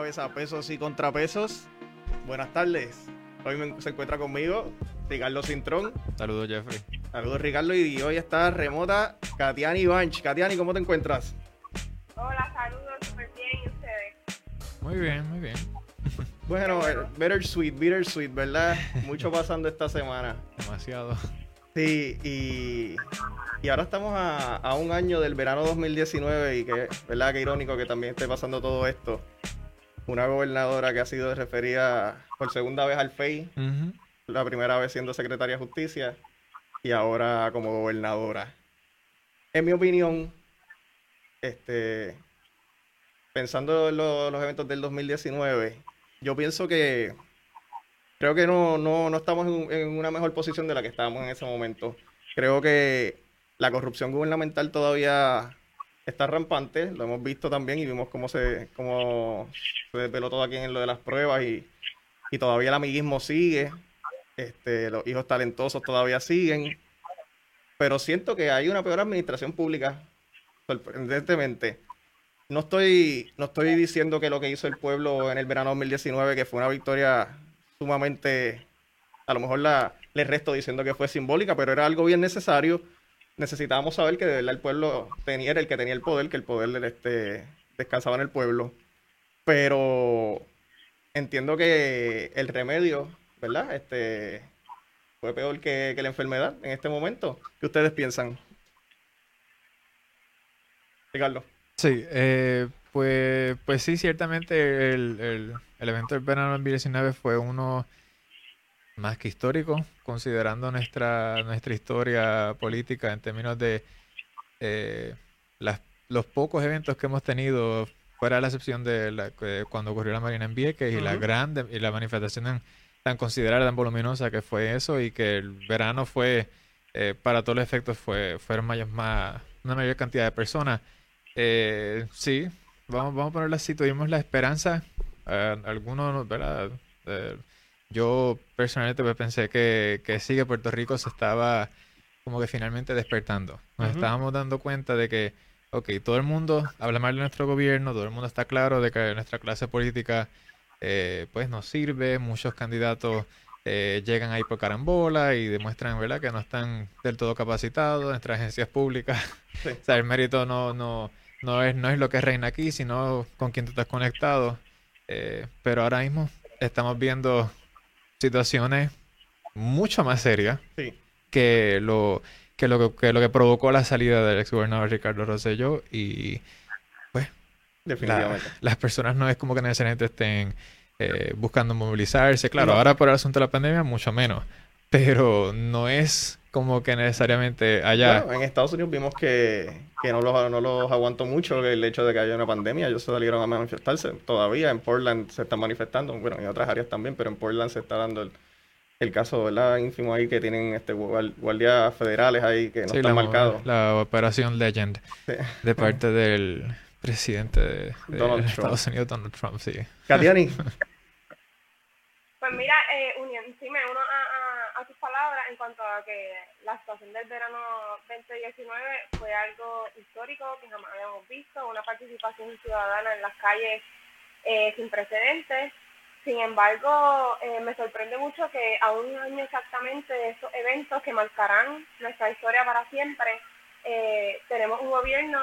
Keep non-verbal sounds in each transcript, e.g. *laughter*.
otra vez a Pesos y Contrapesos. Buenas tardes. Hoy me- se encuentra conmigo Ricardo Cintrón. Saludos, Jeffrey. Saludos Ricardo y hoy está remota Katiani Banch. Katiani, ¿cómo te encuentras? Hola, saludos, súper bien, ¿y ustedes? Muy bien, muy bien. Bueno, eh, bittersweet, bittersweet, ¿verdad? Mucho *laughs* pasando esta semana. Demasiado. Sí, y, y ahora estamos a, a un año del verano 2019 y que, ¿verdad? Qué irónico que también esté pasando todo esto. Una gobernadora que ha sido referida por segunda vez al FEI, la primera vez siendo secretaria de justicia y ahora como gobernadora. En mi opinión, este, pensando en lo- los eventos del 2019, yo pienso que creo que no, no, no estamos en, en una mejor posición de la que estábamos en ese momento. Creo que la corrupción gubernamental todavía está rampante, lo hemos visto también y vimos cómo se, cómo se desveló todo aquí en lo de las pruebas y, y todavía el amiguismo sigue, este, los hijos talentosos todavía siguen, pero siento que hay una peor administración pública, sorprendentemente. No estoy, no estoy diciendo que lo que hizo el pueblo en el verano 2019, que fue una victoria sumamente, a lo mejor la, le resto diciendo que fue simbólica, pero era algo bien necesario. Necesitábamos saber que de verdad el pueblo tenía, el que tenía el poder, que el poder este, descansaba en el pueblo. Pero entiendo que el remedio, ¿verdad? Este fue peor que, que la enfermedad en este momento. ¿Qué ustedes piensan? Ricardo. Sí, eh, pues, pues sí, ciertamente el, el- el evento del verano 2019 fue uno más que histórico, considerando nuestra, nuestra historia política en términos de eh, las, los pocos eventos que hemos tenido, fuera de la excepción de la, que cuando ocurrió la Marina en Vieques y la grande y la manifestación tan, tan considerada, tan voluminosa que fue eso, y que el verano fue, eh, para todos los efectos, fue, fueron más, una mayor cantidad de personas. Eh, sí, vamos, vamos a ponerlo así, tuvimos la esperanza, eh, algunos, ¿verdad? Yo personalmente pues, pensé que, que sí, que Puerto Rico se estaba como que finalmente despertando. Nos estábamos dando cuenta de que, ok, todo el mundo habla mal de nuestro gobierno, todo el mundo está claro de que nuestra clase política eh, pues nos sirve, muchos candidatos eh, llegan ahí por carambola y demuestran, ¿verdad?, que no están del todo capacitados, nuestras agencias públicas *laughs* Sí. o sea, el mérito no, no, no es, no es lo que reina aquí, sino con quién tú estás conectado. Eh, pero ahora mismo estamos viendo situaciones mucho más serias Sí. que lo que, lo que, que lo que provocó la salida del exgobernador Ricardo Rosselló y pues la- Definitivamente. las personas no es como que necesariamente estén eh, buscando movilizarse. Claro, No. ahora por el asunto de la pandemia mucho menos, pero no es como que necesariamente allá... Bueno, en Estados Unidos vimos que, que no, los, no los aguantó mucho el hecho de que haya una pandemia. Ellos se salieron a manifestarse. Todavía en Portland se están manifestando. Bueno, en otras áreas también, pero en Portland se está dando el, el caso, ¿verdad? Ínfimo ahí que tienen este guar- guardias federales ahí que no Sí, están la, marcados. la operación Legend Sí. de parte del presidente de, de Donald Trump. Estados Unidos, Donald Trump, sí. Katiani, *laughs* Pues mira, eh, unión, sí, me uno a, a, a tus palabras en cuanto a que la situación del verano 2019 fue algo histórico que jamás habíamos visto, una participación ciudadana en las calles eh, sin precedentes. Sin embargo, eh, me sorprende mucho que a un año exactamente de estos eventos que marcarán nuestra historia para siempre, eh, tenemos un gobierno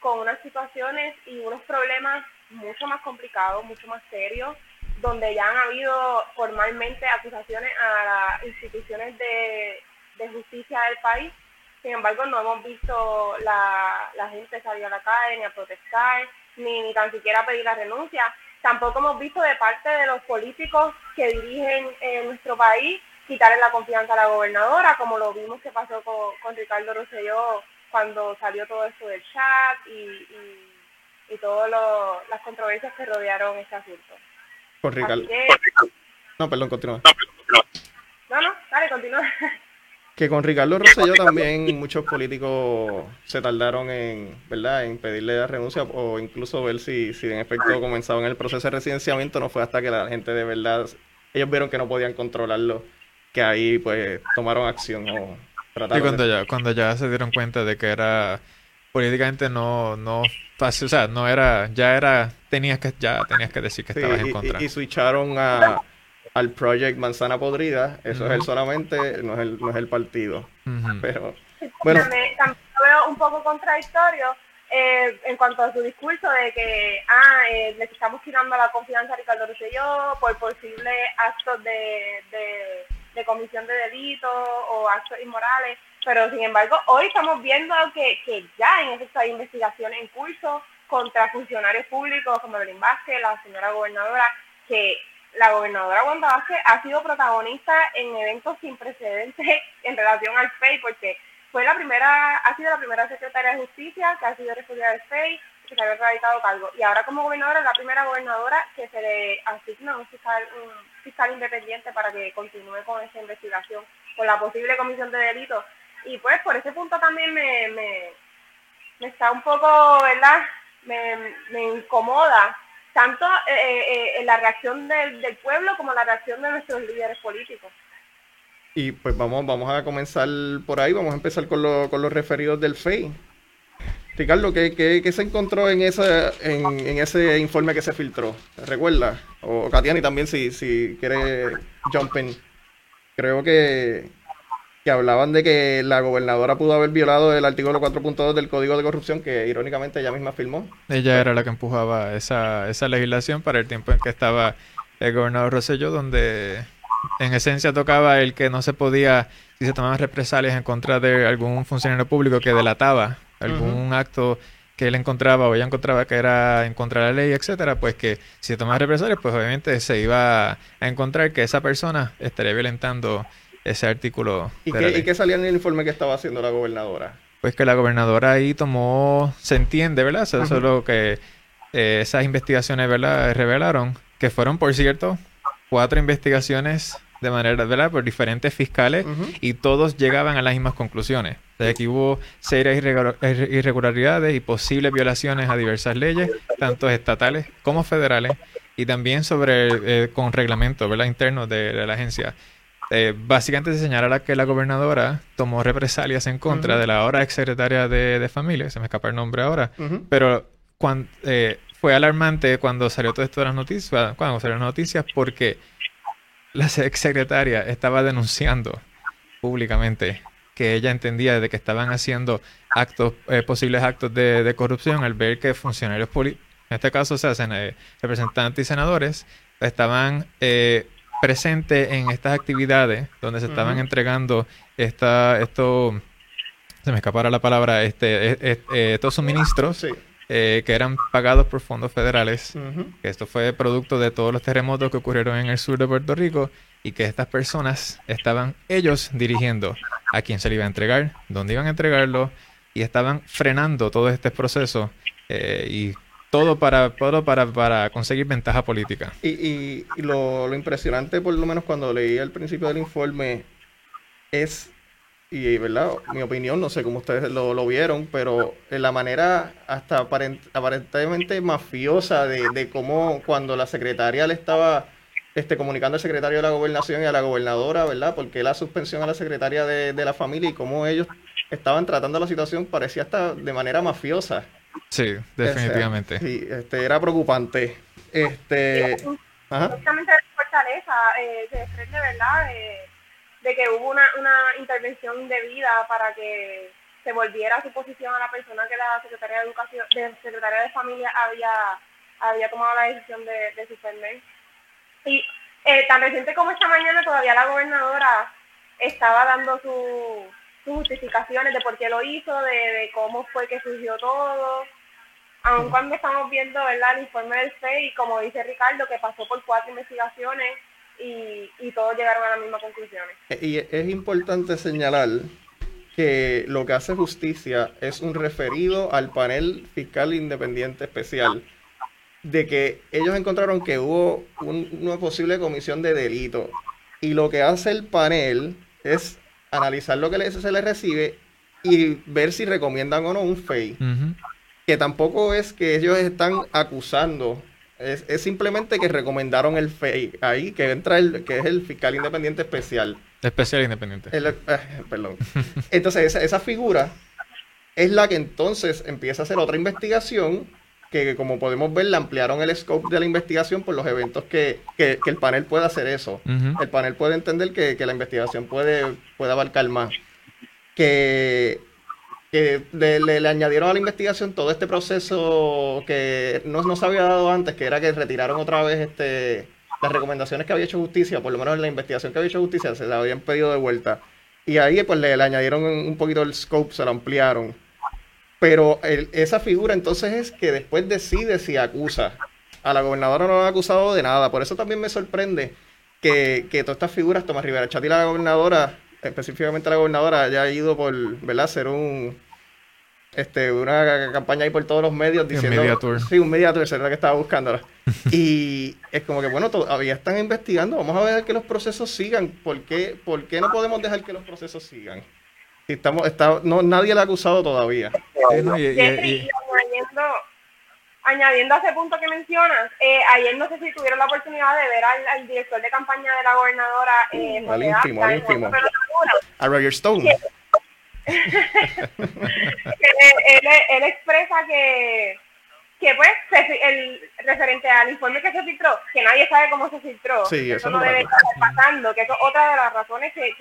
con unas situaciones y unos problemas mucho más complicados, mucho más serios, donde ya han habido formalmente acusaciones a las instituciones de, justicia del país. Sin embargo, no hemos visto la, gente salir a la calle ni a protestar, ni, ni tan siquiera pedir la renuncia. Tampoco hemos visto de parte de los políticos que dirigen eh, nuestro país quitarle la confianza a la gobernadora, como lo vimos que pasó con, con Ricardo Rosselló cuando salió todo esto del chat y, y, y todas las controversias que rodearon este asunto. Con Ricardo. Que, No, perdón, continúa. no, no, dale, continúa. Que con Ricardo Rosselló también muchos políticos se tardaron en, ¿verdad? en pedirle la renuncia o incluso ver si, si en efecto comenzaban el proceso de residenciamiento. No fue hasta que la gente de verdad, ellos vieron que no podían controlarlo, que ahí pues tomaron acción o Y trataron cuando de... ya, cuando ya se dieron cuenta de que era políticamente no, no fácil, o sea, no era, ya era, tenías que, ya tenías que decir que Sí, estabas en contra. y- y switcharon a, al Project Manzana Podrida. Eso es él solamente, no es el, no es el partido. Pero, bueno, También, también lo veo un poco contradictorio eh, en cuanto a su discurso de que ah, eh, le estamos tirando la confianza a Ricardo Rosselló por posibles actos de, de, de comisión de delitos o actos inmorales, pero sin embargo hoy estamos viendo que, que ya en efecto hay investigaciones en curso contra funcionarios públicos como Evelyn Vázquez, la señora gobernadora, que la gobernadora Wanda Vázquez ha sido protagonista en eventos sin precedentes *laughs* en relación al FEI, porque fue la primera, ha sido la primera secretaria de justicia que ha sido refugiada del FEI, que se había radicado cargo. Y ahora como gobernadora es la primera gobernadora que se le asigna un fiscal, un fiscal independiente para que continúe con esa investigación, con la posible comisión de delitos. Y pues por ese punto también me, me, está un poco, ¿verdad? Me, incomoda tanto eh, eh, la reacción del, del pueblo como la reacción de nuestros líderes políticos. y pues vamos, vamos a comenzar por ahí. Vamos a empezar con, lo- con los referidos del FEI. Ricardo, ¿qué, qué, qué se encontró en ese, en, ese informe que se filtró? ¿Recuerda? O Katiani también, si, si quiere jump in. Creo que, que hablaban de que la gobernadora pudo haber violado el artículo 4.2 del Código de Corrupción, que irónicamente ella misma firmó. Ella era la que empujaba esa, esa legislación para el tiempo en que estaba el gobernador Rosselló, donde en esencia tocaba el que no se podía, si se tomaban represalias en contra de algún funcionario público que delataba algún acto que él encontraba o ella encontraba que era en contra de la ley, etcétera, pues que si se tomaba represalias, pues obviamente se iba a encontrar que esa persona estaría violentando ese artículo ¿Y de la qué, ley. ¿Y qué salía en el informe que estaba haciendo la gobernadora? Pues que la gobernadora ahí tomó, se entiende, ¿verdad? Eso, eso es lo que eh, esas investigaciones, ¿verdad? Revelaron, que fueron, por cierto, cuatro investigaciones de manera, ¿verdad? Por diferentes fiscales y todos llegaban a las mismas conclusiones. Sea, que hubo serias irregular- irre- irregularidades y posibles violaciones a diversas leyes, tanto estatales como federales, y también sobre, eh, con reglamentos, ¿verdad? Internos de, de la agencia. Eh, básicamente se señala que la gobernadora tomó represalias en contra de la ahora exsecretaria de, de familia, se me escapa el nombre ahora, pero eh, fue alarmante cuando salió todo esto de las noticias, cuando salieron las noticias, porque la exsecretaria estaba denunciando públicamente que ella entendía de que estaban haciendo actos, eh, posibles actos de, de corrupción al ver que funcionarios políticos, en este caso se hacen eh, representantes y senadores, estaban eh, presentes en estas actividades donde se estaban entregando esta, esto, se me escapara la palabra, este, eh, eh, estos suministros Sí. eh, que eran pagados por fondos federales que esto fue producto de todos los terremotos que ocurrieron en el sur de Puerto Rico y que estas personas estaban ellos dirigiendo a quién se le iba a entregar, dónde iban a entregarlo y estaban frenando todo este proceso eh, y todo para todo para, para conseguir ventaja política. Y, y- lo, lo impresionante, por lo menos cuando leí al principio del informe, es, y verdad, mi opinión, no sé cómo ustedes lo, lo vieron, pero en la manera hasta aparent- aparentemente mafiosa de, de cómo cuando la secretaria le estaba este, comunicando al secretario de la gobernación y a la gobernadora, ¿verdad? Porque la suspensión a la secretaria de, de la familia y cómo ellos estaban tratando la situación parecía hasta de manera mafiosa. Sí, O sea, definitivamente. sí, este, era preocupante. Este, ajá. Justamente de fortaleza, eh, se desprende, ¿verdad?, de, de que hubo una, una intervención indebida para que se volviera a su posición a la persona que la Secretaría de Educación, de Secretaría de Familia había, había tomado la decisión de, de suspender. Y eh, tan reciente como esta mañana todavía la gobernadora estaba dando su- sus justificaciones de por qué lo hizo, de, de cómo fue que surgió todo, aun cuando estamos viendo ¿verdad? el informe del FEI, como dice Ricardo, que pasó por cuatro investigaciones y, y todos llegaron a las mismas conclusiones. Y es importante señalar que lo que hace justicia es un referido al panel fiscal independiente especial de que ellos encontraron que hubo un- una posible comisión de delito y lo que hace el panel es analizar lo que se le recibe y ver si recomiendan o no un FEI que tampoco es que ellos están acusando, es, es simplemente que recomendaron el FEI ahí, que entra el, que es el fiscal independiente especial. Especial independiente. El- eh, perdón. Entonces, esa, esa figura es la que entonces empieza a hacer otra investigación que como podemos ver, le ampliaron el scope de la investigación por los eventos que, que, el panel puede hacer eso. El panel puede entender que, que, la investigación puede, puede abarcar más. Que, que le, le, añadieron a la investigación todo este proceso que no, no se había dado antes, que era que retiraron otra vez este las recomendaciones que había hecho justicia, por lo menos en la investigación que había hecho justicia, se la habían pedido de vuelta. Y ahí pues le, le añadieron un poquito el scope, se lo ampliaron. Pero esa figura entonces es que después decide si acusa. A la gobernadora no la ha acusado de nada. Por eso también me sorprende que, que todas estas figuras, Tomás Rivera Chat y la gobernadora, específicamente la gobernadora, haya ido por ¿verdad? ser un este, una campaña ahí por todos los medios diciendo. Un media tour. Sí, un media tour, que estaba buscándola. *laughs* y es como que, bueno, todavía están investigando. Vamos a ver que los procesos sigan. ¿Por qué, ¿Por qué no podemos dejar que los procesos sigan? Estamos, está, no, nadie le ha acusado todavía. añadiendo, a ese punto que mencionas, eh, ayer no sé si tuvieron la oportunidad de ver al, director de campaña de la gobernadora. Eh, al íntimo, al íntimo. A Roger Stone. *laughs* él, él expresa que que pues el referente al informe que se filtró, que nadie sabe cómo se filtró, eso, no debe estar pasando, que eso es otra de las razones que,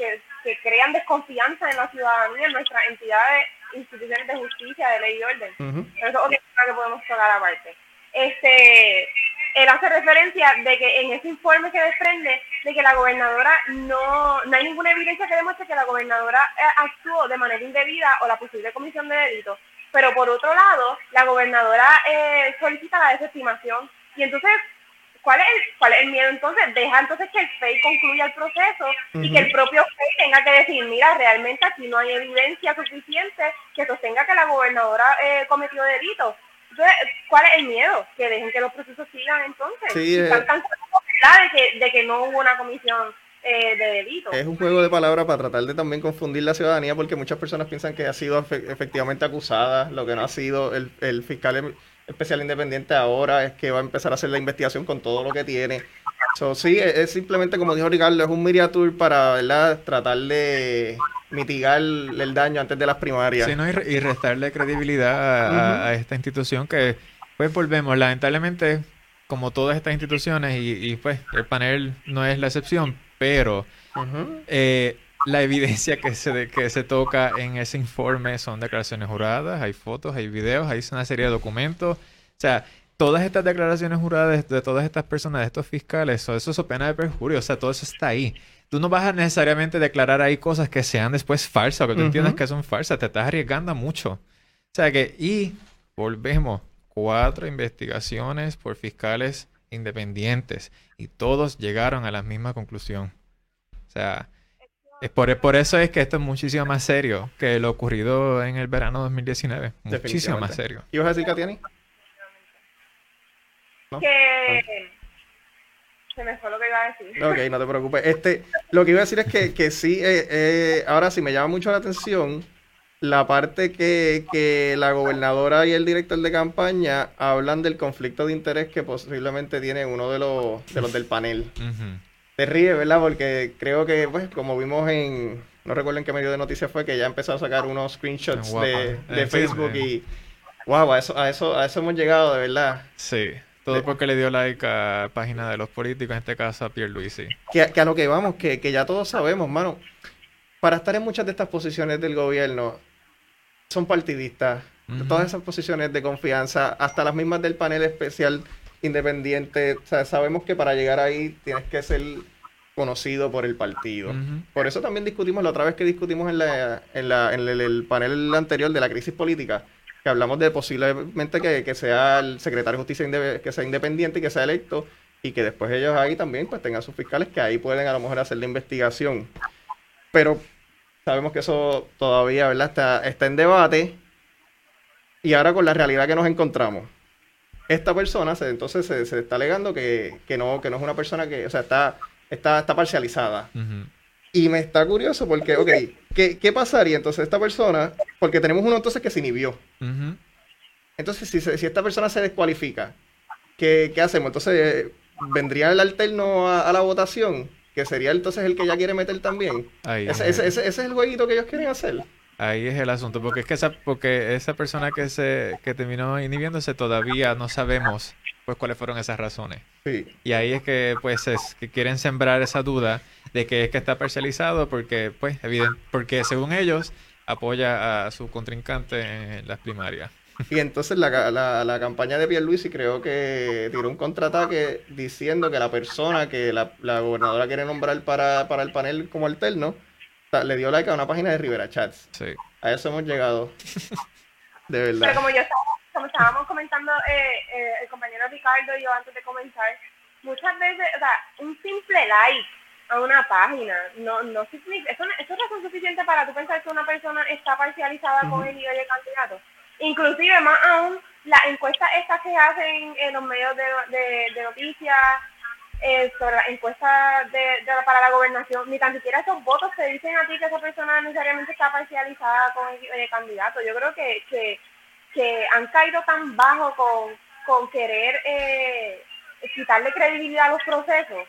que, crean desconfianza en la ciudadanía, en nuestras entidades, instituciones de justicia, de ley y orden. Eso es otra cosa que podemos tocar aparte. Este, él hace referencia de que en ese informe se desprende de que la gobernadora no, no hay ninguna evidencia que demuestre que la gobernadora eh, actuó de manera indebida o la posible comisión de delito pero por otro lado, la gobernadora eh, solicita la desestimación y entonces, ¿cuál es, el, ¿cuál es el miedo entonces? Deja entonces que el FEI concluya el proceso y que el propio FEI tenga que decir, mira, realmente aquí no hay evidencia suficiente que sostenga que la gobernadora eh, cometió delito. Entonces, ¿cuál es el miedo? Que dejen que los procesos sigan entonces. Sí, eh. están de que, de que no hubo una comisión eh, de delito. Es un juego de palabras para tratar de también confundir la ciudadanía porque muchas personas piensan que ha sido efectivamente acusada, lo que no ha sido el, el fiscal em, especial independiente ahora es que va a empezar a hacer la investigación con todo lo que tiene. So, sí, es, simplemente como dijo Ricardo, es un miniatur para ¿verdad? tratar de mitigar el daño antes de las primarias. Sí, ¿no? y, restarle credibilidad a, esta institución que, pues volvemos, lamentablemente, como todas estas instituciones, y, y pues el panel no es la excepción, pero eh, la evidencia que se, que se toca en ese informe son declaraciones juradas, hay fotos, hay videos, hay una serie de documentos. O sea, todas estas declaraciones juradas de todas estas personas, de estos fiscales, eso es pena de perjurio, o sea, todo eso está ahí. Tú no vas a necesariamente declarar ahí cosas que sean después falsas, que tú entiendas que son falsas, te estás arriesgando mucho. O sea que, y volvemos, cuatro investigaciones por fiscales independientes y todos llegaron a la misma conclusión. O sea, es por, por eso es que esto es muchísimo más serio que lo ocurrido en el verano 2019. Muchísimo más serio. ¿Y vas a decir, Katiani? Que... Se me fue lo que iba a decir. Ok, no te preocupes. Este, lo que iba a decir es que, que sí, eh, eh, ahora sí me llama mucho la atención la parte que, que, la gobernadora y el director de campaña hablan del conflicto de interés que posiblemente tiene uno de los, de los del panel. Te ríe, ¿verdad? Porque creo que, pues, como vimos en, no recuerdo en qué medio de noticias fue, que ya empezó a sacar unos screenshots de, de Facebook y, wow, a eso, a, eso, a eso hemos llegado, de verdad. Sí. Todo porque le dio like a la página de los políticos, en este caso a Pierre Luisi. Que, que a lo que vamos, que, que ya todos sabemos, mano. Para estar en muchas de estas posiciones del gobierno, son partidistas. Todas esas posiciones de confianza, hasta las mismas del panel especial independiente, sabemos que para llegar ahí tienes que ser conocido por el partido. Por eso también discutimos, la otra vez que discutimos en, la, en, la, en el, panel anterior de la crisis política, que hablamos de posiblemente que, que sea el secretario de justicia que sea independiente y que sea electo, y que después ellos ahí también pues tengan sus fiscales que ahí pueden a lo mejor hacer la investigación. Pero Sabemos que eso todavía ¿verdad? Está, está en debate. Y ahora con la realidad que nos encontramos. Esta persona se, entonces se, está alegando que, no, que no es una persona que, o sea, está, está, está parcializada. Y me está curioso porque, ok, ¿qué, ¿qué, pasaría entonces esta persona? Porque tenemos uno entonces que se inhibió. Entonces, si, si, esta persona se descualifica, ¿qué, qué hacemos? Entonces, ¿vendría el alterno a la votación? Que sería entonces el que ya quiere meter también. ese, es el jueguito que ellos quieren hacer. Ahí es el asunto, porque es que esa, porque esa persona que se que terminó inhibiéndose todavía no sabemos pues cuáles fueron esas razones. Sí. Y ahí es que pues es que quieren sembrar esa duda de que es que está parcializado porque pues evidente, porque según ellos apoya a su contrincante en las primarias. Y entonces la, la, la campaña de Pierluisi creo que tiró un contraataque diciendo que la persona que la, la gobernadora quiere nombrar para, para el panel como alterno le dio like a una página de Rivera Chats. Sí. A eso hemos llegado. de verdad. Pero como yo estaba, como estábamos comentando eh, eh, el compañero Ricardo y yo antes de comenzar, muchas veces, o sea, un simple like a una página no no significa, eso, eso es razón suficiente para tú pensar que una persona está parcializada con el nivel de candidato. Inclusive, más aún, las encuestas estas que hacen en los medios de, de, de noticias, eh, sobre la encuesta de, para la gobernación, ni tan siquiera esos votos te dicen a ti que esa persona necesariamente está parcializada con el, candidato. Yo creo que, que, que, han caído tan bajo con, con querer eh, quitarle credibilidad a los procesos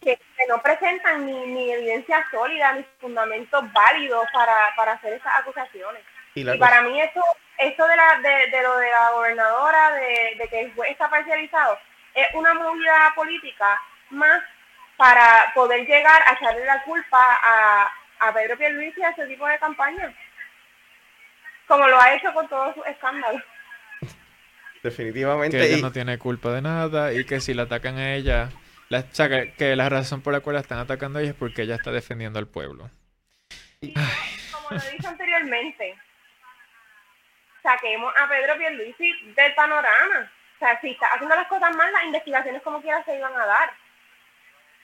que, no presentan ni, ni evidencia sólida ni fundamentos válidos para, para hacer esas acusaciones. Y, para mí esto, esto de, la, de, de lo de la gobernadora, de, de que el juez está parcializado, es una movida política más para poder llegar a echarle la culpa a, a Pedro Pierluisi y a ese tipo de campaña, como lo ha hecho con todos sus escándalos. Definitivamente. Que ella no tiene culpa de nada y que si la atacan a ella, la, o sea, que, la razón por la cual la están atacando a ella es porque ella está defendiendo al pueblo. Como lo dije anteriormente, saquemos a Pedro Pierluisi del panorama. O sea, si está haciendo las cosas mal, las investigaciones como quiera se iban a dar.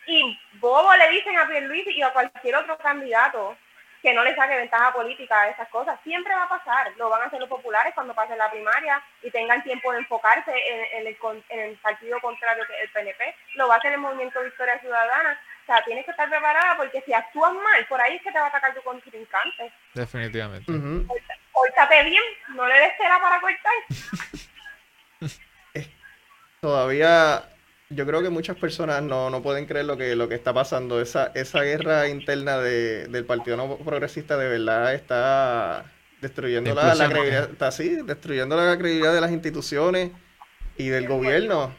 Y bobo le dicen a Pierluisi y a cualquier otro candidato que no le saque ventaja política a esas cosas. Siempre va a pasar. Lo van a hacer los populares cuando pasen la primaria y tengan tiempo de enfocarse en, el, en el partido contrario que el PNP. Lo va a hacer el Movimiento de Victoria Ciudadana. O sea, tienes que estar preparada porque si actúas mal, por ahí es que te va a atacar tu contrincante. Definitivamente. Uh bien, no le des tela para cortar. todavía yo creo que muchas personas no, no pueden creer lo que, lo que está pasando. Esa, esa guerra interna de, del Partido No Progresista de verdad está destruyendo la, credibilidad, está así, destruyendo la credibilidad de las instituciones y del gobierno.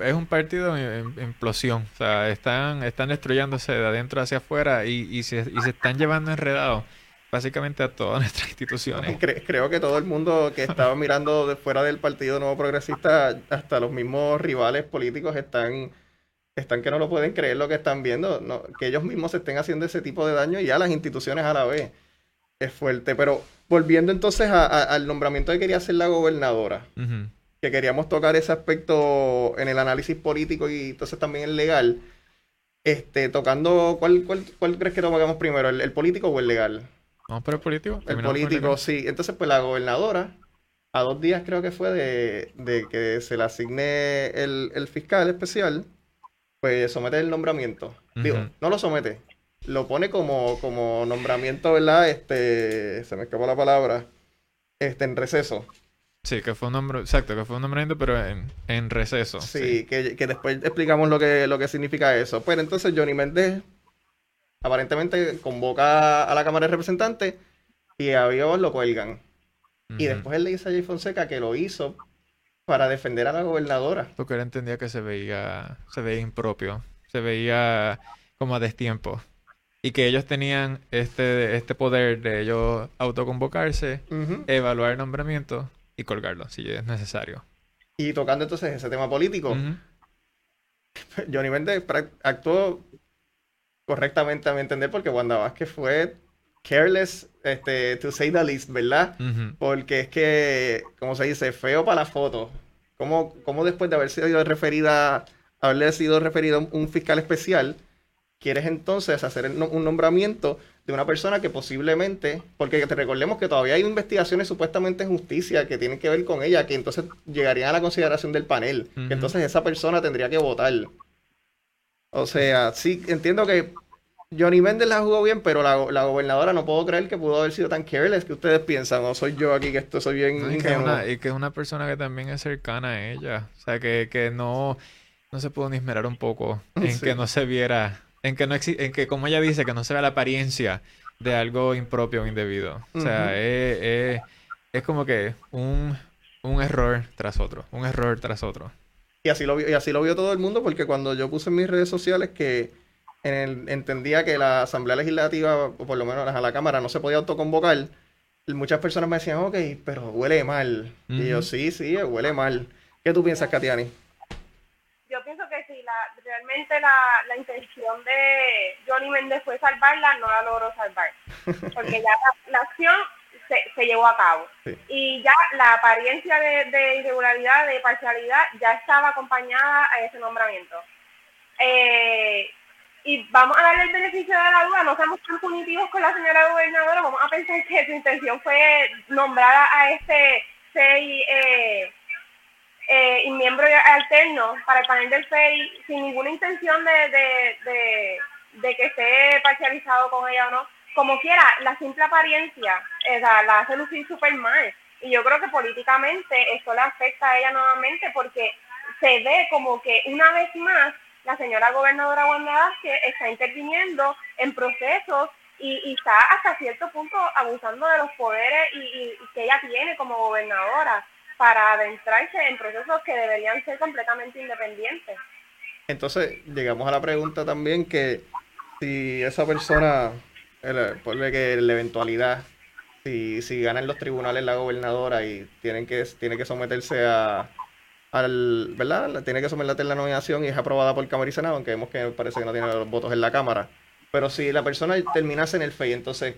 es un partido en, implosión, o sea, están, están destruyéndose de adentro hacia afuera y, y, se, y se están llevando enredados básicamente a todas *laughs* nuestras instituciones. creo que todo el mundo que estaba *laughs* mirando de fuera del Partido Nuevo Progresista, hasta los mismos rivales políticos están, están que no lo pueden creer lo que están viendo, no, que ellos mismos se estén haciendo ese tipo de daño y a las instituciones a la vez. Es fuerte, pero volviendo entonces al nombramiento que quería hacer la gobernadora, que queríamos tocar ese aspecto en el análisis político y entonces también el legal. Este, tocando, ¿cuál, cuál, cuál crees que tomamos primero, el político o el legal? No, pero el político. El político, sí. Entonces, pues la gobernadora, a dos días creo que fue de, que se le asigne el, fiscal especial, pues somete el nombramiento. Digo, no lo somete, lo pone como, como nombramiento, ¿verdad? Este, se me escapó la palabra, este, en receso. Sí, que fue un nombre, exacto, que fue un nombramiento, pero en, receso. Sí, Que, que, después explicamos lo que, lo que significa eso. Pues entonces Johnny Méndez aparentemente convoca a la Cámara de Representantes y a Dios lo cuelgan. Y después él le dice a Jay Fonseca que lo hizo para defender a la gobernadora. Porque él entendía que se veía, se veía impropio, se veía como a destiempo. Y que ellos tenían este, este poder de ellos autoconvocarse, evaluar el nombramiento y colgarlo, si es necesario. Y tocando entonces ese tema político, *laughs* Johnny Méndez actuó correctamente a mi entender, porque Wanda Vázquez fue careless, este, to say the least, ¿verdad? Porque es que, como se dice, feo para la foto. ¿Cómo, cómo después de haber sido referida, haberle sido referido un fiscal especial, quieres entonces hacer un nombramiento de una persona que posiblemente, porque te recordemos que todavía hay investigaciones supuestamente en justicia que tienen que ver con ella, que entonces llegarían a la consideración del panel, que entonces esa persona tendría que votar. O sea, sí, entiendo que Johnny Méndez la jugó bien, pero la, la, gobernadora no puedo creer que pudo haber sido tan careless que ustedes piensan, o soy yo aquí que esto soy bien y, que una, y que es una persona que también es cercana a ella. O sea, que, que no, no se pudo ni esmerar un poco *laughs* en que no se viera, en que no en que como ella dice, que no se vea la apariencia de algo impropio o indebido. O sea, es, es, es como que un, un error tras otro, un error tras otro. Y así, lo, vio- y así lo vio todo el mundo porque cuando yo puse en mis redes sociales que en el- entendía que la Asamblea Legislativa, o por lo menos a la Cámara, no se podía autoconvocar, muchas personas me decían, ok, pero huele mal. Y yo, sí, sí, huele mal. ¿Qué tú piensas, Katiani? Yo pienso que si la, realmente la, la intención de Johnny Méndez fue salvarla, no la logró salvar. *laughs* Porque ya la, la acción se, se llevó a cabo. Sí. Y ya la apariencia de, de irregularidad, de parcialidad, ya estaba acompañada a ese nombramiento. Eh, y vamos a darle el beneficio de la duda, no seamos tan punitivos con la señora gobernadora, vamos a pensar que su intención fue nombrar a, este seis eh, eh, y miembro alterno para el panel del FEI sin ninguna intención de, de, de, de que esté parcializado con ella o no. Como quiera, la simple apariencia eh, la, hace lucir súper mal. Y yo creo que políticamente esto le afecta a ella nuevamente porque se ve como que una vez más la señora gobernadora Wanda Vázquez está interviniendo en procesos y, está hasta cierto punto abusando de los poderes y que ella tiene como gobernadora para adentrarse en procesos que deberían ser completamente independientes. Entonces, llegamos a la pregunta también que si esa persona, el- ponle que la eventualidad, si, si gana en los tribunales la gobernadora y tienen que, tiene que someterse a, al, ¿verdad? Tiene que someterse a la nominación y es aprobada por Cámara y Senado, aunque vemos que parece que no tiene los votos en la Cámara. Pero si la persona terminase en el FEI, entonces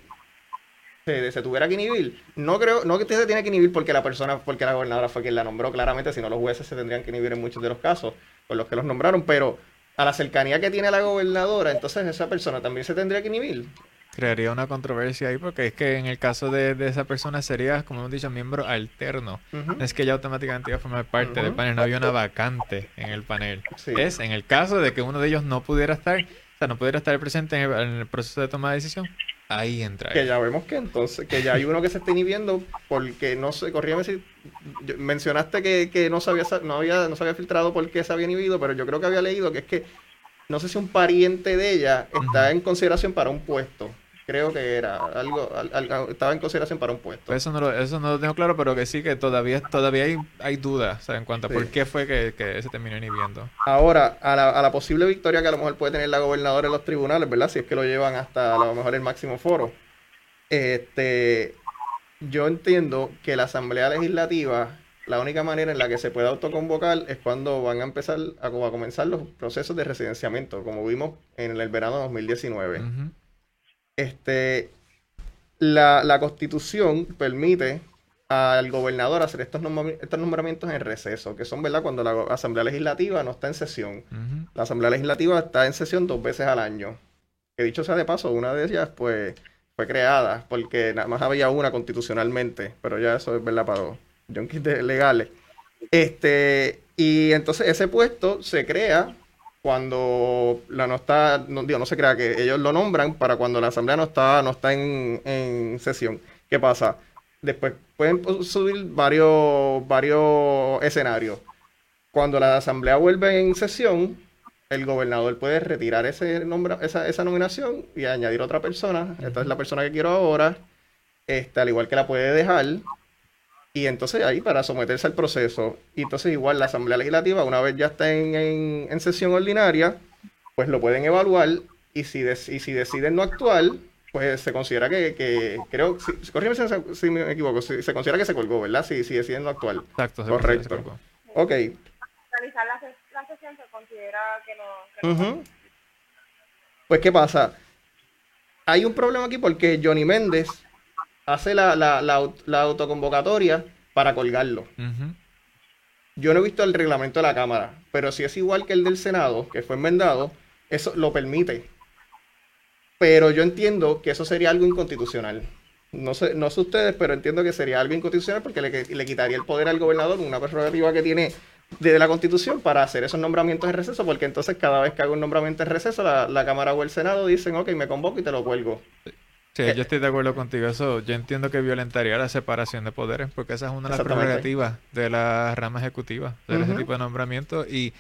se, tuviera que inhibir. No creo, no que se tiene que inhibir porque la persona, porque la gobernadora fue quien la nombró, claramente, si no los jueces se tendrían que inhibir en muchos de los casos por los que los nombraron, pero a la cercanía que tiene la gobernadora, entonces esa persona también se tendría que inhibir. Crearía una controversia ahí porque es que en el caso de, de esa persona sería, como hemos dicho, miembro alterno. No es que ya automáticamente iba a formar parte del panel, no había una vacante en el panel. Sí. Es en el caso de que uno de ellos no pudiera estar, o sea, no pudiera estar presente en el, en el proceso de toma de decisión, ahí entra. Que ya vemos que entonces, que ya hay uno que se está inhibiendo porque no sé, corrígame si mencionaste que, que no se había, sa- no había, no se había filtrado por qué se había inhibido, pero yo creo que había leído que es que no sé si un pariente de ella está en consideración para un puesto. Creo que era algo, al- al- estaba en consideración para un puesto. Pues eso no lo, eso no lo tengo claro, pero que sí que todavía, todavía hay, hay dudas. En cuanto a Sí. por qué fue que, que se terminó inhibiendo. Ahora, a la, a la posible victoria que a lo mejor puede tener la gobernadora en los tribunales, ¿verdad? Si es que lo llevan hasta a lo mejor el máximo foro. Este, yo entiendo que la Asamblea Legislativa, la única manera en la que se puede autoconvocar es cuando van a empezar a, comenzar los procesos de residenciamiento, como vimos en el verano de 2019. Ujú. Este, la, la Constitución permite al gobernador hacer estos, estos nombramientos en receso, que son, ¿verdad? Cuando la Asamblea Legislativa no está en sesión. La Asamblea Legislativa está en sesión dos veces al año. Que dicho sea de paso, una de ellas pues fue creada porque nada más había una constitucionalmente, pero ya eso es verdad para los junkies de- legales. Este, y entonces ese puesto se crea cuando la no está, no, digo, no se crea que ellos lo nombran para cuando la asamblea no está, no está en, en sesión. ¿Qué pasa? Después pueden pu- subir varios, varios escenarios. Cuando la asamblea vuelve en sesión, el gobernador puede retirar ese nombra, esa, esa nominación y añadir otra persona. Esta es la persona que quiero ahora. Este, al igual que la puede dejar. Y entonces ahí para someterse al proceso. Y entonces igual la Asamblea Legislativa, una vez ya está en, en- en sesión ordinaria, pues lo pueden evaluar y si, dec- y si deciden no actuar, pues se considera que, que creo, si, corrígeme si, si me equivoco, si- se considera que se colgó, ¿verdad? Si, si deciden no actuar. Exacto. se Correcto. se colocó. Ok. Realizar la, ses- la sesión se considera que no... Que no Ujú. Pues, ¿qué pasa? Hay un problema aquí porque Johnny Méndez hace la, la, la, aut- la autoconvocatoria para colgarlo. Yo no he visto el reglamento de la Cámara, pero si es igual que el del Senado, que fue enmendado, eso lo permite. Pero yo entiendo que eso sería algo inconstitucional. No sé, no sé ustedes, pero entiendo que sería algo inconstitucional porque le, le quitaría el poder al gobernador, una prerrogativa que tiene desde la Constitución para hacer esos nombramientos en receso, porque entonces cada vez que hago un nombramiento en receso, la, la Cámara o el Senado dicen, ok, me convoco y te lo cuelgo. Sí, Eh, yo estoy de acuerdo contigo. Eso yo entiendo que violentaría la separación de poderes, porque esa es una de las prerrogativas de la rama ejecutiva, de ese tipo de nombramientos. Y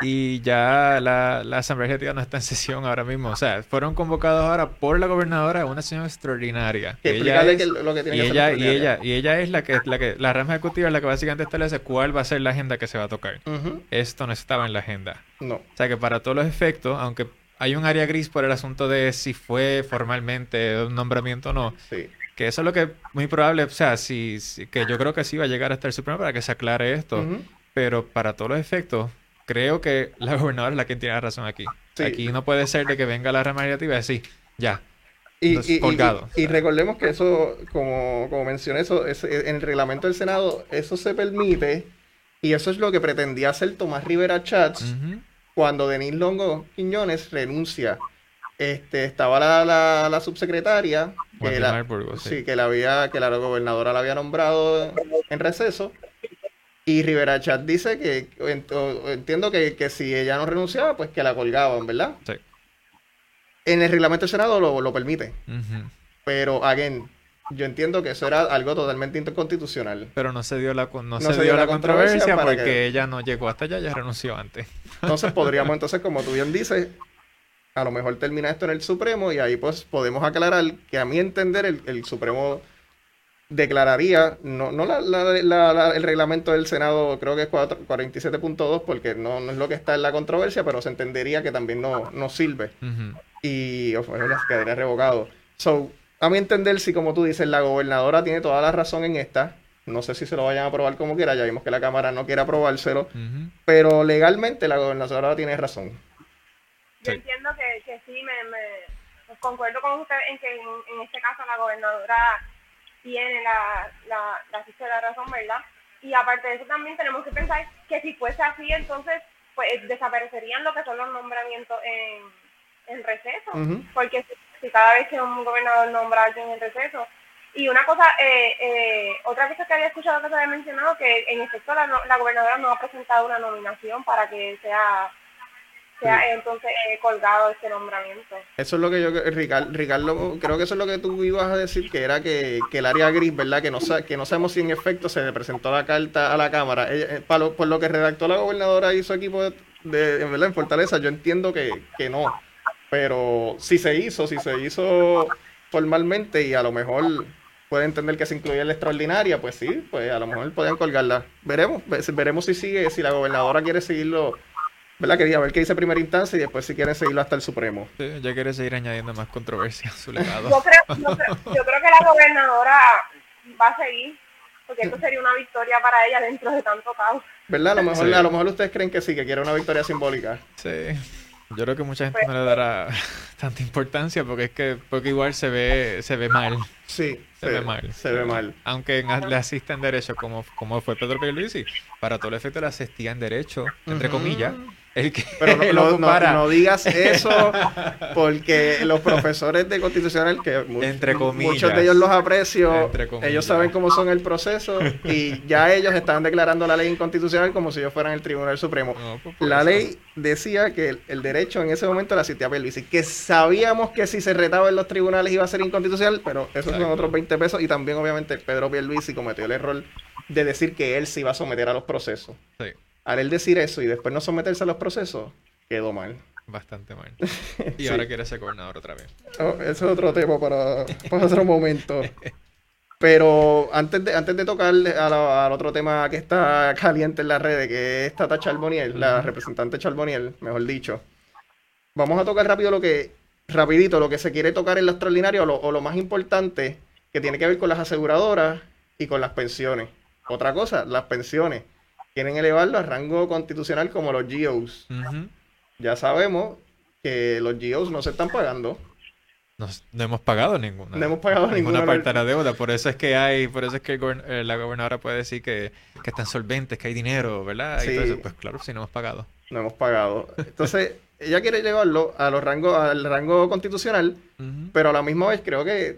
y ya la, la Asamblea Legislativa no está en sesión ahora mismo. O sea, fueron convocados ahora por la gobernadora, una sesión extraordinaria. Que ella explicarle es- que lo que tiene y que ella, la y ella, y ella es la que, la que, la rama ejecutiva es la que básicamente establece cuál va a ser la agenda que se va a tocar. Esto no estaba en la agenda. No. O sea que para todos los efectos, aunque hay un área gris por el asunto de si fue formalmente un nombramiento o no, Sí. que eso es lo que muy probable, o sea, si, si- que yo creo que sí va a llegar hasta el Supremo para que se aclare esto, pero para todos los efectos, creo que la gobernadora es la que tiene la razón aquí. Sí. Aquí no puede ser de que venga la rama legislativa y decir, ya, Y, y- y- colgado. y recordemos que eso, como, como mencioné, eso, es- en el reglamento del Senado, eso se permite. Y eso es lo que pretendía hacer Tomás Rivera Chats cuando Denis Longo Quiñones renuncia. Este, estaba la, la, la subsecretaria, que la, Marburgo, sí. sí, que la había, que la gobernadora la había nombrado en receso. Y Rivera Chat dice que entiendo que, que si ella no renunciaba, pues que la colgaban, ¿verdad? Sí. En el reglamento del Senado lo, lo permite. Pero, again, yo entiendo que eso era algo totalmente inconstitucional. Pero no se dio la, con- no se dio la controversia, porque que- ella no llegó hasta allá, ya renunció antes. Entonces *laughs* podríamos, entonces, como tú bien dices, a lo mejor termina esto en el Supremo y ahí pues podemos aclarar que a mi entender el, el Supremo declararía, no, no la- la- la- la- el reglamento del Senado, creo que es 4 47.2, porque no, no es lo que está en la controversia, pero se entendería que también no, no sirve. Ujú. y o sea, quedaría revocado. So, a mi entender, si como tú dices, la gobernadora tiene toda la razón en esta, no sé si se lo vayan a aprobar como quiera, ya vimos que la Cámara no quiere aprobárselo, Ujú. pero legalmente la gobernadora tiene razón. Yo Sí. entiendo que, que sí, me, me pues concuerdo con usted en que en, en este caso la gobernadora tiene la, la, la la razón, ¿verdad? Y aparte de eso también tenemos que pensar que si fuese así, entonces pues desaparecerían lo que son los nombramientos en, en receso. Ujú. Porque si, si cada vez que un gobernador nombra a alguien en receso. Y una cosa, eh, eh, otra cosa que había escuchado que se había mencionado, que en efecto la, no- la gobernadora no ha presentado una nominación para que sea, sea eh, entonces eh, colgado este nombramiento. Eso es lo que yo, Ricardo, Ricardo, creo que eso es lo que tú ibas a decir, que era que, que el área gris, ¿verdad? Que no, que no sabemos si en efecto se le presentó la carta a la Cámara. Ella- eh, pa lo- por lo que redactó la gobernadora y su equipo de, de- en verdad, en Fortaleza, yo entiendo que, que no. Pero si se hizo, si se hizo formalmente y a lo mejor puede entender que se incluye la extraordinaria, pues sí, pues a lo mejor podían colgarla. Veremos, ve- veremos si sigue, si la gobernadora quiere seguirlo, ¿verdad? Quería ver qué dice primera instancia y después si quieren seguirlo hasta el Supremo. Sí, ella quiere seguir añadiendo más controversia a su legado. Yo creo, yo, creo, yo creo que la gobernadora va a seguir, porque esto sería una victoria para ella dentro de tanto caos. ¿Verdad? A lo mejor, Sí. a lo mejor ustedes creen que sí, que quiere una victoria simbólica. Sí. Yo creo que mucha gente no le dará *laughs* tanta importancia porque es que porque igual se ve se ve mal. Sí, Se ve mal. Se ve mal. Aunque en- le asista en derecho como, como fue Pedro Pierluisi, para todo el efecto le asistía en derecho, entre comillas, el que Pero no, *laughs* lo no- no- ocupara. no digas eso *laughs* porque los profesores de constitucional, que mu- Entre comillas. muchos de ellos los aprecio, ellos saben cómo son el proceso y ya ellos están declarando la ley inconstitucional como si ellos fueran el Tribunal Supremo. Pues, La ley decía que el, el derecho en ese momento la asistía a Pierluisi, que sabíamos que si se retaba en los tribunales iba a ser inconstitucional, pero esos son Exacto. otros 20 pesos y también obviamente Pedro Pierluisi cometió el error de decir que él se iba a someter a los procesos. Sí, Al él decir eso y después no someterse a los procesos, quedó mal. bastante mal. *laughs* Y Sí. ahora quiere ser gobernador otra vez. Oh, ese es otro tema para, para otro momento. Pero antes de, antes de tocar al otro tema que está caliente en las redes, que es Tata Charboniel, la representante Charboniel, mejor dicho, vamos a tocar rápido lo que, rapidito, lo que se quiere tocar en lo extraordinario o lo, o lo más importante que tiene que ver con las aseguradoras y con las pensiones. Otra cosa, las pensiones. Quieren elevarlo a rango constitucional como los GOs. Ya sabemos que los GOs no se están pagando. Nos- no hemos pagado ninguna. No hemos pagado ninguna ninguna parte de la deuda. Por eso es que hay, por eso es que gobern- eh, la gobernadora puede decir que, que están solventes, que hay dinero, ¿verdad? Y Sí. todo eso. Pues claro, si no hemos pagado. No hemos pagado. Entonces, ella quiere llevarlo a los rangos, al rango constitucional, pero a la misma vez creo que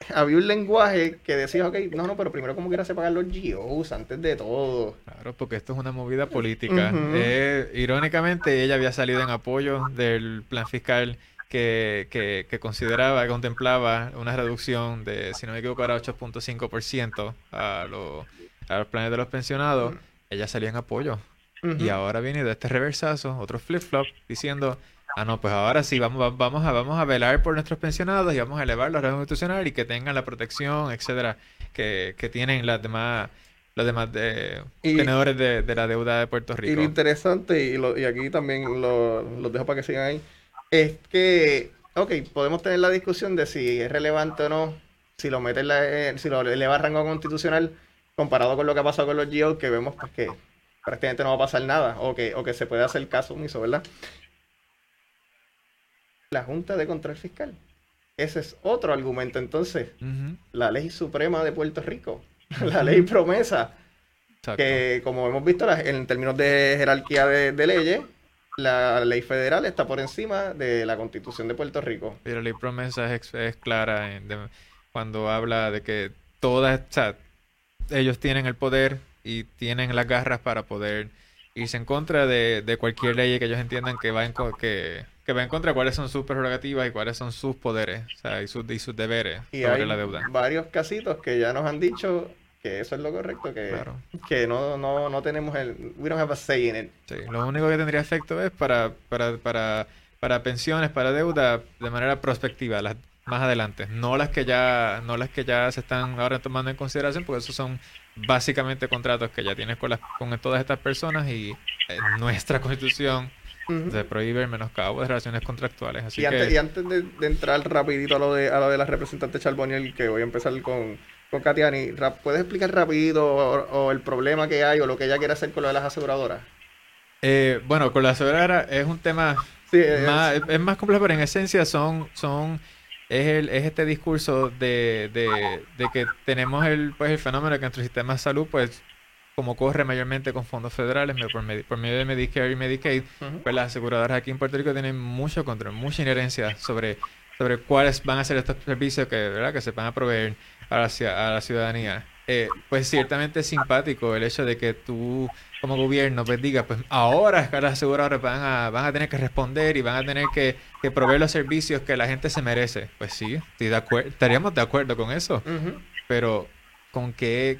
*laughs* había un lenguaje que decía, ok, no, no, pero primero como quiera se pagar los GOs antes de todo. Claro, porque esto es una movida política. Eh, irónicamente, ella había salido en apoyo del plan fiscal que, que, que consideraba, que contemplaba una reducción de, si no me equivoco, era 8.5% a, los- a los planes de los pensionados. Ella salió en apoyo. Y ahora viene de este reversazo, otro flip-flop, diciendo, ah, no, pues ahora sí, vamos, vamos, a, vamos a velar por nuestros pensionados y vamos a elevar la red constitucional y que tengan la protección, etcétera, que, que tienen las demás los demás de, tenedores de, la deuda de Puerto Rico. Y lo interesante, y, lo, y aquí también lo, los dejo para que sigan ahí, es que, ok, podemos tener la discusión de si es relevante o no, si lo mete la, si lo eleva a rango constitucional comparado con lo que ha pasado con los GIO, que vemos pues, que prácticamente no va a pasar nada, o que, o que se puede hacer caso omiso, ¿verdad? La Junta de Control Fiscal. Ese es otro argumento. Entonces, la ley suprema de Puerto Rico *laughs* la ley promesa, que como hemos visto en términos de jerarquía de, leyes, la ley federal está por encima de la constitución de Puerto Rico. Pero la ley promesa es, clara cuando habla de que todas, ellos tienen el poder y tienen las garras para poder irse en contra de, cualquier ley que ellos entiendan que va en, que, que va en contra de cuáles son sus prerrogativas y cuáles son sus poderes y, sus, y sus deberes sobre la deuda. Varios casitos que ya nos han dicho que eso es lo correcto, que, que no, no, no tenemos el... We don't have a say in it. Sí, lo único que tendría efecto es para, para, para, para pensiones, para deuda, de manera prospectiva, las más adelante, no las que ya no las que ya se están ahora tomando en consideración, porque esos son básicamente contratos que ya tienes con las con todas estas personas y en nuestra constitución se prohíbe el menoscabo de relaciones contractuales. Así y, antes, y antes de, entrar rapidito a lo de a lo de la representante Charboniel, que voy a empezar con con Katiani, ¿puedes explicar rápido o, el problema que hay o lo que ella quiere hacer con lo de las aseguradoras? Eh, bueno, con la aseguradora es un tema más, es, más complejo, pero en esencia son, son es, el, es este discurso de, de, que tenemos el, pues, el fenómeno de que nuestro sistema de salud, pues, como corre mayormente con fondos federales por, por medio de Medicare y Medicaid, pues las aseguradoras aquí en Puerto Rico tienen mucho control, mucha inherencia sobre, sobre cuáles van a ser estos servicios que, ¿verdad? que se van a proveer a la, a la ciudadanía. Eh, pues ciertamente es simpático el hecho de que tú como gobierno pues digas, pues ahora las aseguradoras van a, van a tener que responder y van a tener que, proveer los servicios que la gente se merece. Pues sí, estoy de estaríamos de acuerdo con eso. Pero ¿con qué,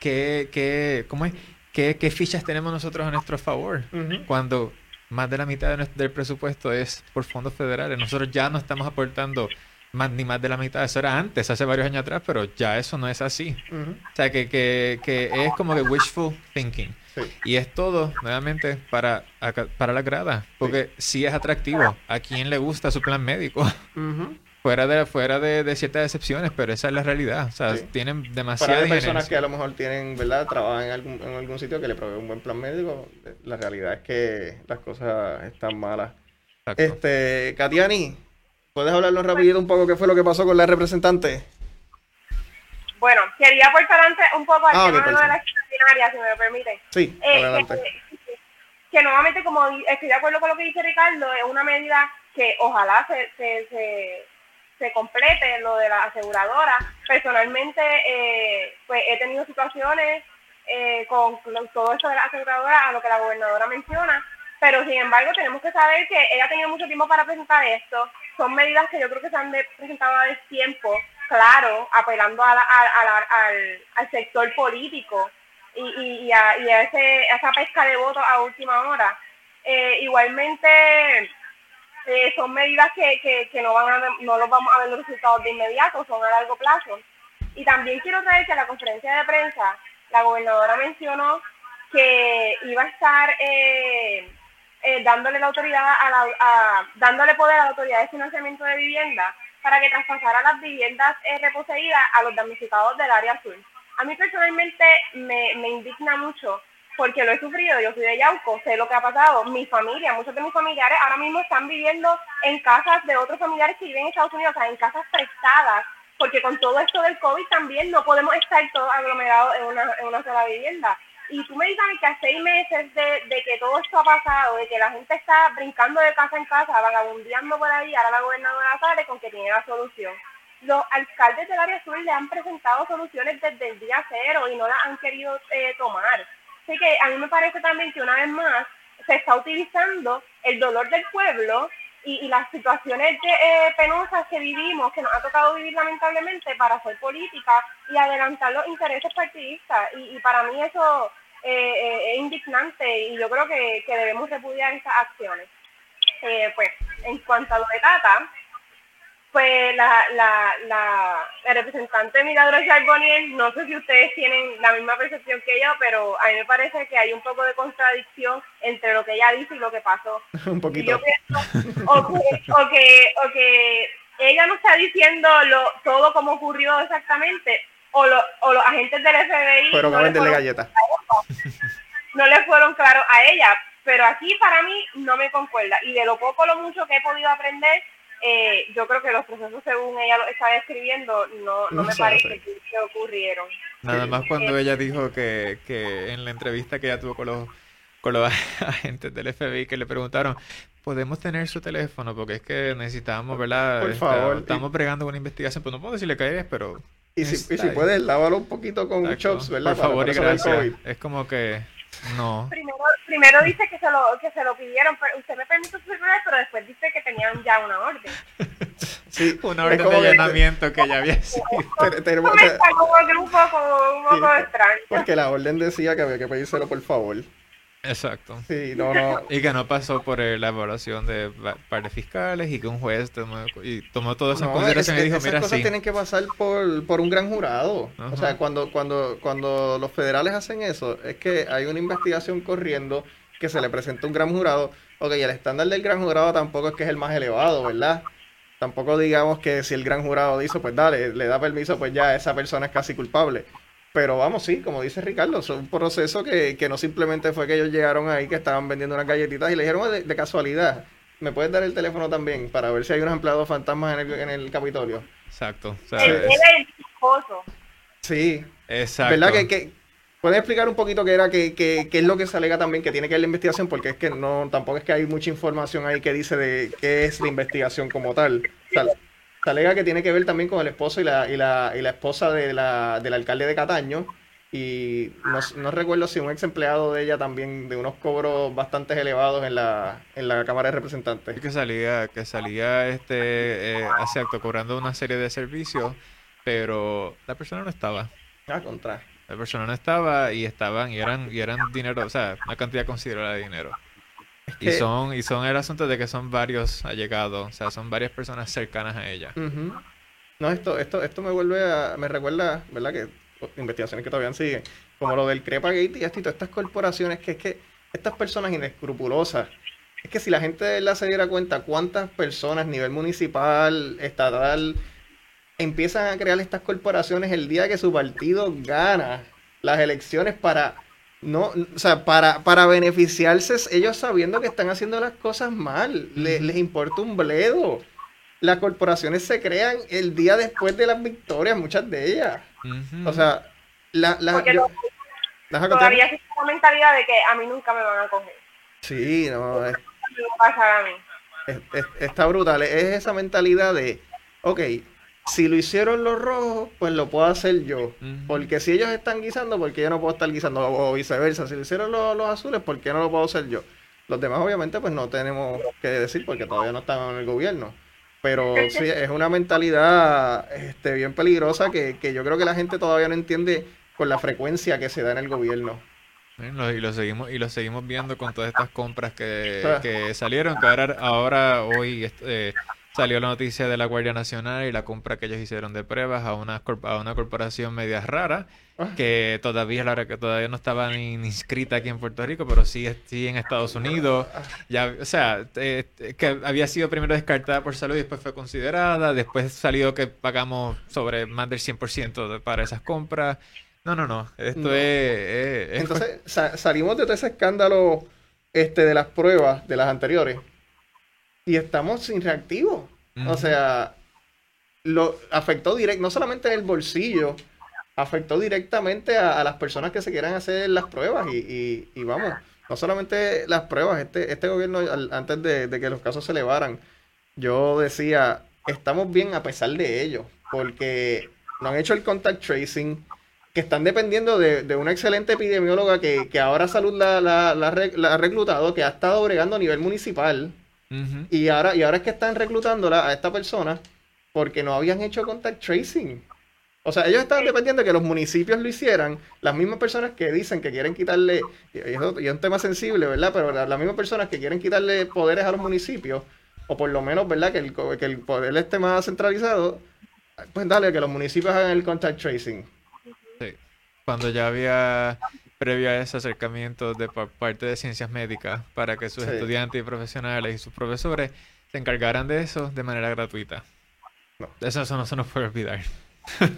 qué, qué, cómo es? ¿Qué, ¿Qué, fichas tenemos nosotros a nuestro favor? Cuando más de la mitad del presupuesto es por fondos federales. Nosotros ya no estamos aportando más, ni más de la mitad. Eso era antes, hace varios años atrás, pero ya eso no es así. O sea, que, que, que, es como que wishful thinking. Y es todo, nuevamente, para, para la grada. Porque sí. es atractivo. ¿A quién le gusta su plan médico? Fuera de fuera de, ciertas excepciones, pero esa es la realidad. O sea, tienen demasiadas Para personas que a lo mejor tienen, ¿verdad? Trabajan en algún, en algún sitio que le provee un buen plan médico, la realidad es que las cosas están malas. Este, Katiani, ¿Puedes hablarnos rapidito un poco qué fue lo que pasó con la representante? Bueno, quería aportar antes un poco al ah, tema de la extraordinaria, si me lo permite. Sí, eh, adelante. Que, nuevamente, como estoy de acuerdo con lo que dice Ricardo, es una medida que ojalá se, se, se, complete, lo de la aseguradora. Personalmente, eh, pues he tenido situaciones eh, con todo esto de la aseguradora, a lo que la gobernadora menciona, pero sin embargo tenemos que saber que ella ha tenido mucho tiempo para presentar esto, son medidas que yo creo que se han presentado a tiempo, claro, apelando a al, sector político y, a, ese, esa pesca de votos a última hora. Eh, igualmente, eh, son medidas que, no, van no los vamos a ver los resultados de inmediato, son a largo plazo. Y también quiero traer que en la conferencia de prensa la gobernadora mencionó que iba a estar eh, eh, dándole la autoridad a la, dándole poder a la autoridad de financiamiento de vivienda para que traspasara las viviendas eh, reposeídas a los damnificados del área azul. A mí personalmente me, indigna mucho porque lo he sufrido, yo soy de Yauco, sé lo que ha pasado, mi familia, muchos de mis familiares ahora mismo están viviendo en casas de otros familiares que viven en Estados Unidos, o sea, en casas prestadas, porque con todo esto del COVID también no podemos estar todos aglomerados en una, en una sola vivienda. Y tú me dices que a seis meses de, que todo esto ha pasado, de que la gente está brincando de casa en casa, vagabundeando por ahí, ahora la gobernadora sale con que tiene la solución. Los alcaldes del área sur le han presentado soluciones desde el día cero y no las han querido eh, tomar. Así que a mí me parece también que una vez más se está utilizando el dolor del pueblo y, las situaciones eh, penosas que vivimos, que nos ha tocado vivir lamentablemente para hacer política y adelantar los intereses partidistas. Y, para mí eso eh, es indignante y yo creo que, que debemos repudiar estas acciones. pues, en cuanto a lo de Tata, pues la, la, la, representante Milagros Charbonnier, no sé si ustedes tienen la misma percepción que yo, pero a mí me parece que hay un poco de contradicción entre lo que ella dice y lo que pasó. *laughs* un poquito. o, que, o, que, ella no está diciendo lo, todo como ocurrió exactamente, o, lo, o los agentes del FBI pero no, le galletas. *laughs* no le fueron claros a ella, pero aquí para mí no me concuerda. Y de lo poco o lo mucho que he podido aprender, eh, yo creo que los procesos según ella lo estaba escribiendo no, no, me parece que, ocurrieron. Nada más cuando ella dijo que, que en la entrevista que ella tuvo con los, con los *laughs* agentes del FBI que le preguntaron, podemos tener su teléfono porque es que necesitamos, ¿verdad? Por favor. estamos bregando con una investigación, pues no puedo decirle que es, pero... Y si, y si puedes, lávalo un poquito con chops, ¿verdad? Por favor y gracias. Es como que... No. Primero, primero dice que se lo que se lo pidieron, pero usted me permite celular, pero después dice que tenían ya una orden. *laughs* Sí, *laughs* una orden de allanamiento que, ya había *laughs* sido. Tenemos, o sea, como un poco, un poco extraño. Porque la orden decía que había que pedírselo por favor. Exacto. Sí, no, no. Y que no pasó por la evaluación de pares fiscales y que un juez tomó, y tomó todas esas consideraciones y dijo, esas cosas tienen que pasar por, por un gran jurado. O sea, cuando, cuando, cuando los federales hacen eso, es que hay una investigación corriendo que se le presenta un gran jurado. Ok, el estándar del gran jurado tampoco es que es el más elevado, ¿verdad? Tampoco digamos que si el gran jurado dice, pues dale, le da permiso, pues ya esa persona es casi culpable. Pero vamos, sí, como dice Ricardo, es un proceso que, no simplemente fue que ellos llegaron ahí, que estaban vendiendo unas galletitas y le dijeron de, casualidad, ¿me puedes dar el teléfono también para ver si hay unos empleados fantasmas en el, en el Capitolio? Exacto. O el, el Sí. Exacto. ¿Verdad que, que ¿Puedes explicar un poquito qué era, qué, qué, qué, es lo que se alega también, que tiene que ver la investigación? Porque es que no, tampoco es que hay mucha información ahí que dice de qué es la investigación como tal. Se alega que tiene que ver también con el esposo y la, y la, y la esposa de la, del alcalde de Cataño. Y no, no, recuerdo si un ex empleado de ella también de unos cobros bastante elevados en la, en la Cámara de Representantes. Que salía, que salía este eh, cobrando una serie de servicios, pero la persona no estaba. Ah, contra. La persona no estaba y estaban, y eran, y eran dinero, o sea, una cantidad considerable de dinero. Y son, y son el asunto de que son varios allegados, o sea, son varias personas cercanas a ella. No, esto, esto, esto me vuelve a, me recuerda, ¿verdad? Que investigaciones que todavía siguen, como lo del Crepagate y esto, estas corporaciones, que es que estas personas inescrupulosas, es que si la gente la se diera cuenta cuántas personas, nivel municipal, estatal, empiezan a crear estas corporaciones el día que su partido gana las elecciones para no, o sea, para, para beneficiarse ellos sabiendo que están haciendo las cosas mal, les importa un bledo. Las corporaciones se crean el día después de las victorias, muchas de ellas. O sea, la, la, todavía existe la mentalidad de que a mí nunca me van a coger. Sí, no, es, a mí. está brutal. Es esa mentalidad de, ok, si lo hicieron los rojos, pues lo puedo hacer yo. Porque si ellos están guisando, ¿por qué yo no puedo estar guisando? O viceversa, si lo hicieron los, azules, ¿por qué no lo puedo hacer yo? Los demás, obviamente, pues no tenemos que decir porque todavía no están en el gobierno. Pero sí, es una mentalidad este, bien peligrosa que, que yo creo que la gente todavía no entiende con la frecuencia que se da en el gobierno. Y lo seguimos y lo seguimos viendo con todas estas compras que, que salieron, que ahora, ahora hoy eh, salió la noticia de la Guardia Nacional y la compra que ellos hicieron de pruebas a una, a una corporación media rara ah. que todavía la que todavía no estaba ni inscrita aquí en Puerto Rico, pero sí, sí en Estados Unidos. Ya, o sea, que había sido primero descartada por salud y después fue considerada. Después salió que pagamos sobre más del 100% para esas compras. No, no, no. Esto Es, Entonces, salimos de todo ese escándalo este, de las pruebas de las anteriores y estamos sin reactivo. O sea, lo afectó directo, no solamente en el bolsillo, afectó directamente a, las personas que se quieran hacer las pruebas y, y, vamos, no solamente las pruebas, este, este gobierno antes de, que los casos se elevaran, yo decía, estamos bien a pesar de ello, porque no han hecho el contact tracing, que están dependiendo de, una excelente epidemióloga que, que ahora Salud la, la, la, la, ha reclutado, que ha estado bregando a nivel municipal y, ahora, y ahora es que están reclutándola a esta persona porque no habían hecho contact tracing. O sea, ellos estaban dependiendo de que los municipios lo hicieran, las mismas personas que dicen que quieren quitarle, y es, un tema sensible, ¿verdad? Pero las mismas personas que quieren quitarle poderes a los municipios, o por lo menos, ¿verdad? Que el, que el poder esté más centralizado, pues dale, que los municipios hagan el contact tracing. Sí. Cuando ya había previo a ese acercamiento de parte de ciencias médicas para que sus estudiantes y profesionales y sus profesores se encargaran de eso de manera gratuita. No. Eso, eso no se nos puede olvidar. *laughs* una,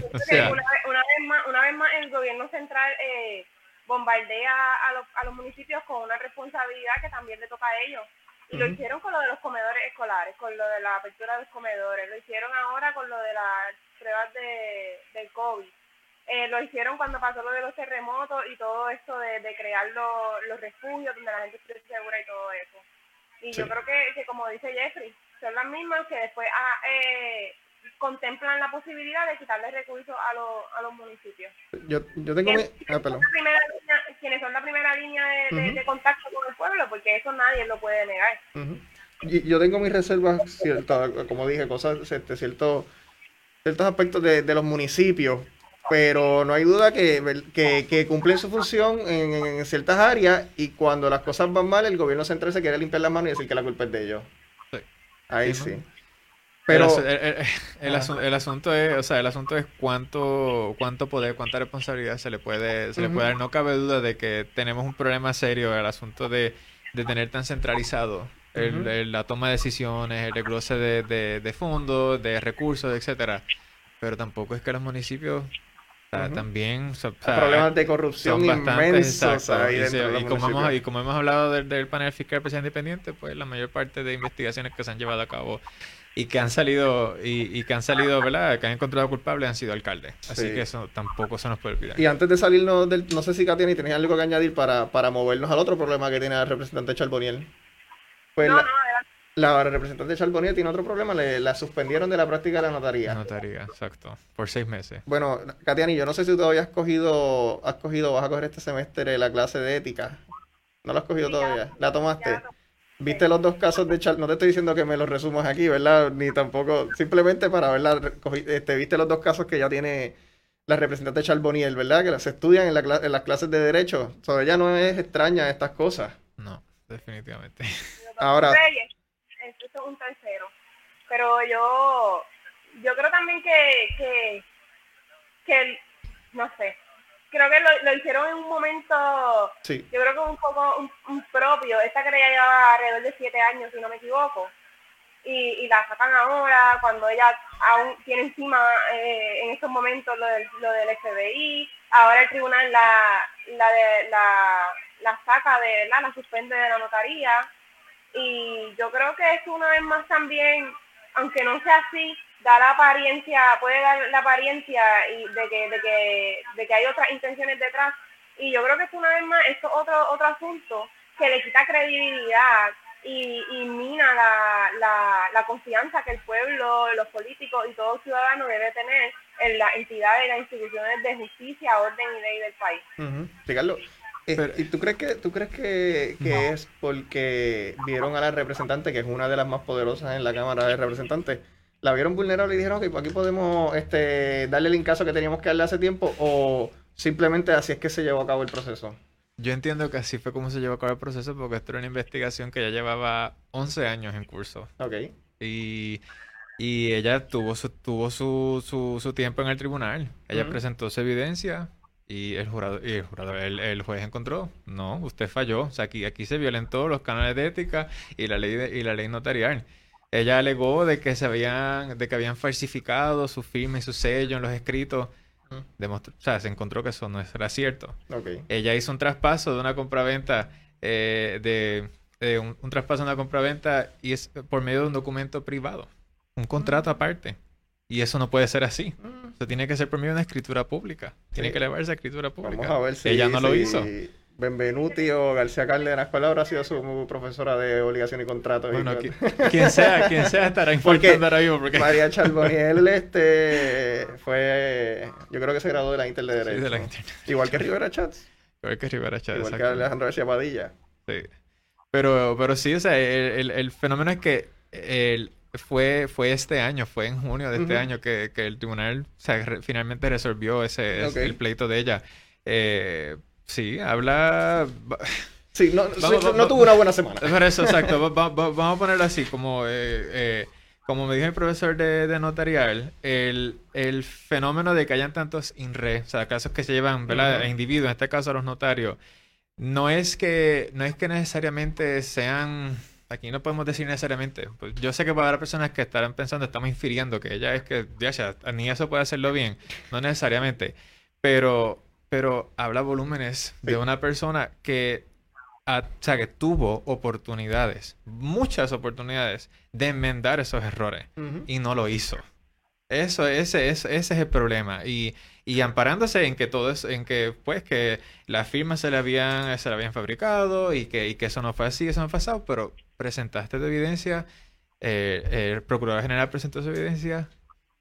vez más, una vez más el gobierno central eh, bombardea a los, a los municipios con una responsabilidad que también le toca a ellos. Y lo hicieron con lo de los comedores escolares, con lo de la apertura de los comedores, lo hicieron ahora con lo de las pruebas de, del COVID. Eh, lo hicieron cuando pasó lo de los terremotos y todo esto de, crear los refugios donde la gente esté segura y todo eso. Y yo creo que, que, como dice Jeffrey, son las mismas que después ah, eh, contemplan la posibilidad de quitarle recursos a, los, a los municipios. Yo, yo tengo mi... Ah, quienes son la primera línea de, contacto con el pueblo, porque eso nadie lo puede negar. yo tengo mis reservas, ciertas, como dije, cosas, este, ciertos, ciertos aspectos de, de los municipios, pero no hay duda que, que, que cumplen su función en, en, ciertas áreas y cuando las cosas van mal, el gobierno central se quiere limpiar las manos y decir que la culpa es de ellos. Ahí sí. Pero el, asunto es, o sea, el asunto es cuánto, cuánto poder, cuánta responsabilidad se le puede, se le puede dar. No cabe duda de que tenemos un problema serio el asunto de, tener tan centralizado la toma de decisiones, el desglose de, de, fondos, de recursos, etcétera. Pero tampoco es que los municipios también problemas de corrupción inmensos y, como hemos, y, como hemos, hablado del, del panel fiscal presidente independiente pues la mayor parte de investigaciones que se han llevado a cabo y que han salido, y, que han salido, ¿verdad? Que han encontrado culpables han sido alcaldes. Así que eso tampoco se nos puede olvidar. Y antes de salirnos del, no sé si Katiani tenías algo que añadir para, para movernos al otro problema que tiene el representante Charboniel. Pues no, la, no, la representante Charboniel tiene otro problema, le, la suspendieron de la práctica de la notaría. Notaría, exacto. Por seis meses. Bueno, Katiani, yo no sé si todavía has cogido, has cogido, vas a coger este semestre la clase de ética. ¿No la has cogido todavía? ¿La tomaste? Viste los dos casos de Char no te estoy diciendo que me los resumas aquí, ¿verdad? Ni tampoco, simplemente para verla, este, viste los dos casos que ya tiene la representante Charboniel, ¿verdad? Que se estudian en, la, en las clases de derecho. O sea, ella no es extraña a estas cosas. No, definitivamente. Ahora... Es un tercero. Pero yo, yo creo también que, que, que no sé, creo que lo, hicieron en un momento, yo creo que un poco un, propio. Esta que ya lleva alrededor de siete años, si no me equivoco. Y, la sacan ahora, cuando ella aún tiene encima eh, en estos momentos lo del, lo del FBI. Ahora el tribunal la, la, de, la, la saca de, la, la suspende de la notaría. Y yo creo que es una vez más también, aunque no sea así, da la apariencia, puede dar la apariencia y de que, de que, de que hay otras intenciones detrás. Y yo creo que es una vez más, esto otro, otro asunto que le quita credibilidad y, y mina la, la, la, confianza que el pueblo, los políticos y todo ciudadano debe tener en las entidades y las instituciones de justicia, orden y ley del país. Uh ¿Y tú crees que, tú crees que, que es porque vieron a la representante, que es una de las más poderosas en la Cámara de Representantes, la vieron vulnerable y dijeron, ok, pues aquí podemos este, darle el incaso que teníamos que darle hace tiempo o simplemente así es que se llevó a cabo el proceso? Yo entiendo que así fue como se llevó a cabo el proceso porque esto era una investigación que ya llevaba 11 años en curso. Ok. Y, y ella tuvo su, tuvo su, su, tiempo en el tribunal. Ella presentó su evidencia y el jurado, y el, jurado el, juez encontró, no, usted falló. O sea, aquí, aquí se violentó los canales de ética y la ley, y la ley notarial. Ella alegó de que se habían, de que habían falsificado su firma y su sello en los escritos. o sea, se encontró que eso no era cierto. Ella hizo un traspaso de una compraventa, eh, de, un, traspaso de una compraventa y es por medio de un documento privado, un contrato mm. aparte. Y eso no puede ser así. Mm. Eso tiene que ser por medio de una escritura pública. Tiene que elevarse a escritura pública. Vamos a ver si ella no lo hizo. Benvenuti o García Cárdenas, ¿cuál habrá sido su profesora de obligación y contrato? Bueno, quien sea, quien sea estará informando ahora mismo. Porque... María *laughs* Charboniel este, fue, yo creo que se graduó de la Inter de Derecho. Sí, de la Inter. Igual que Rivera Chats. Igual que Rivera Chats, Igual que Alejandro García Padilla. Sí. Pero, pero sí, o sea, el, el, el fenómeno es que el, fue, fue este año, fue en junio de este año que, que, el tribunal finalmente resolvió ese, el pleito de ella. Eh, sí, habla... *laughs* Sí, no, no tuvo una buena semana. Por eso, exacto. *laughs* vamos a ponerlo así, como... Eh, eh, como me dijo el profesor de, de notarial, el, el, fenómeno de que hayan tantos INRE, o sea, casos que se llevan, ¿verdad? A individuos, en este caso a los notarios, no es que, no es que necesariamente sean aquí no podemos decir necesariamente. Pues yo sé que para haber personas que estarán pensando, estamos infiriendo que ella es que, ya, ni eso puede hacerlo bien. No necesariamente. Pero, pero habla volúmenes de una persona que, o sea, que tuvo oportunidades, muchas oportunidades de enmendar esos errores y no lo hizo. Eso, ese, ese, ese es el problema. Y, y amparándose en que todo es, en que pues que las firmas se le habían, se le habían fabricado y que, y que eso no fue así, eso no fue pasado, pero presentaste tu evidencia, eh, el procurador general presentó su evidencia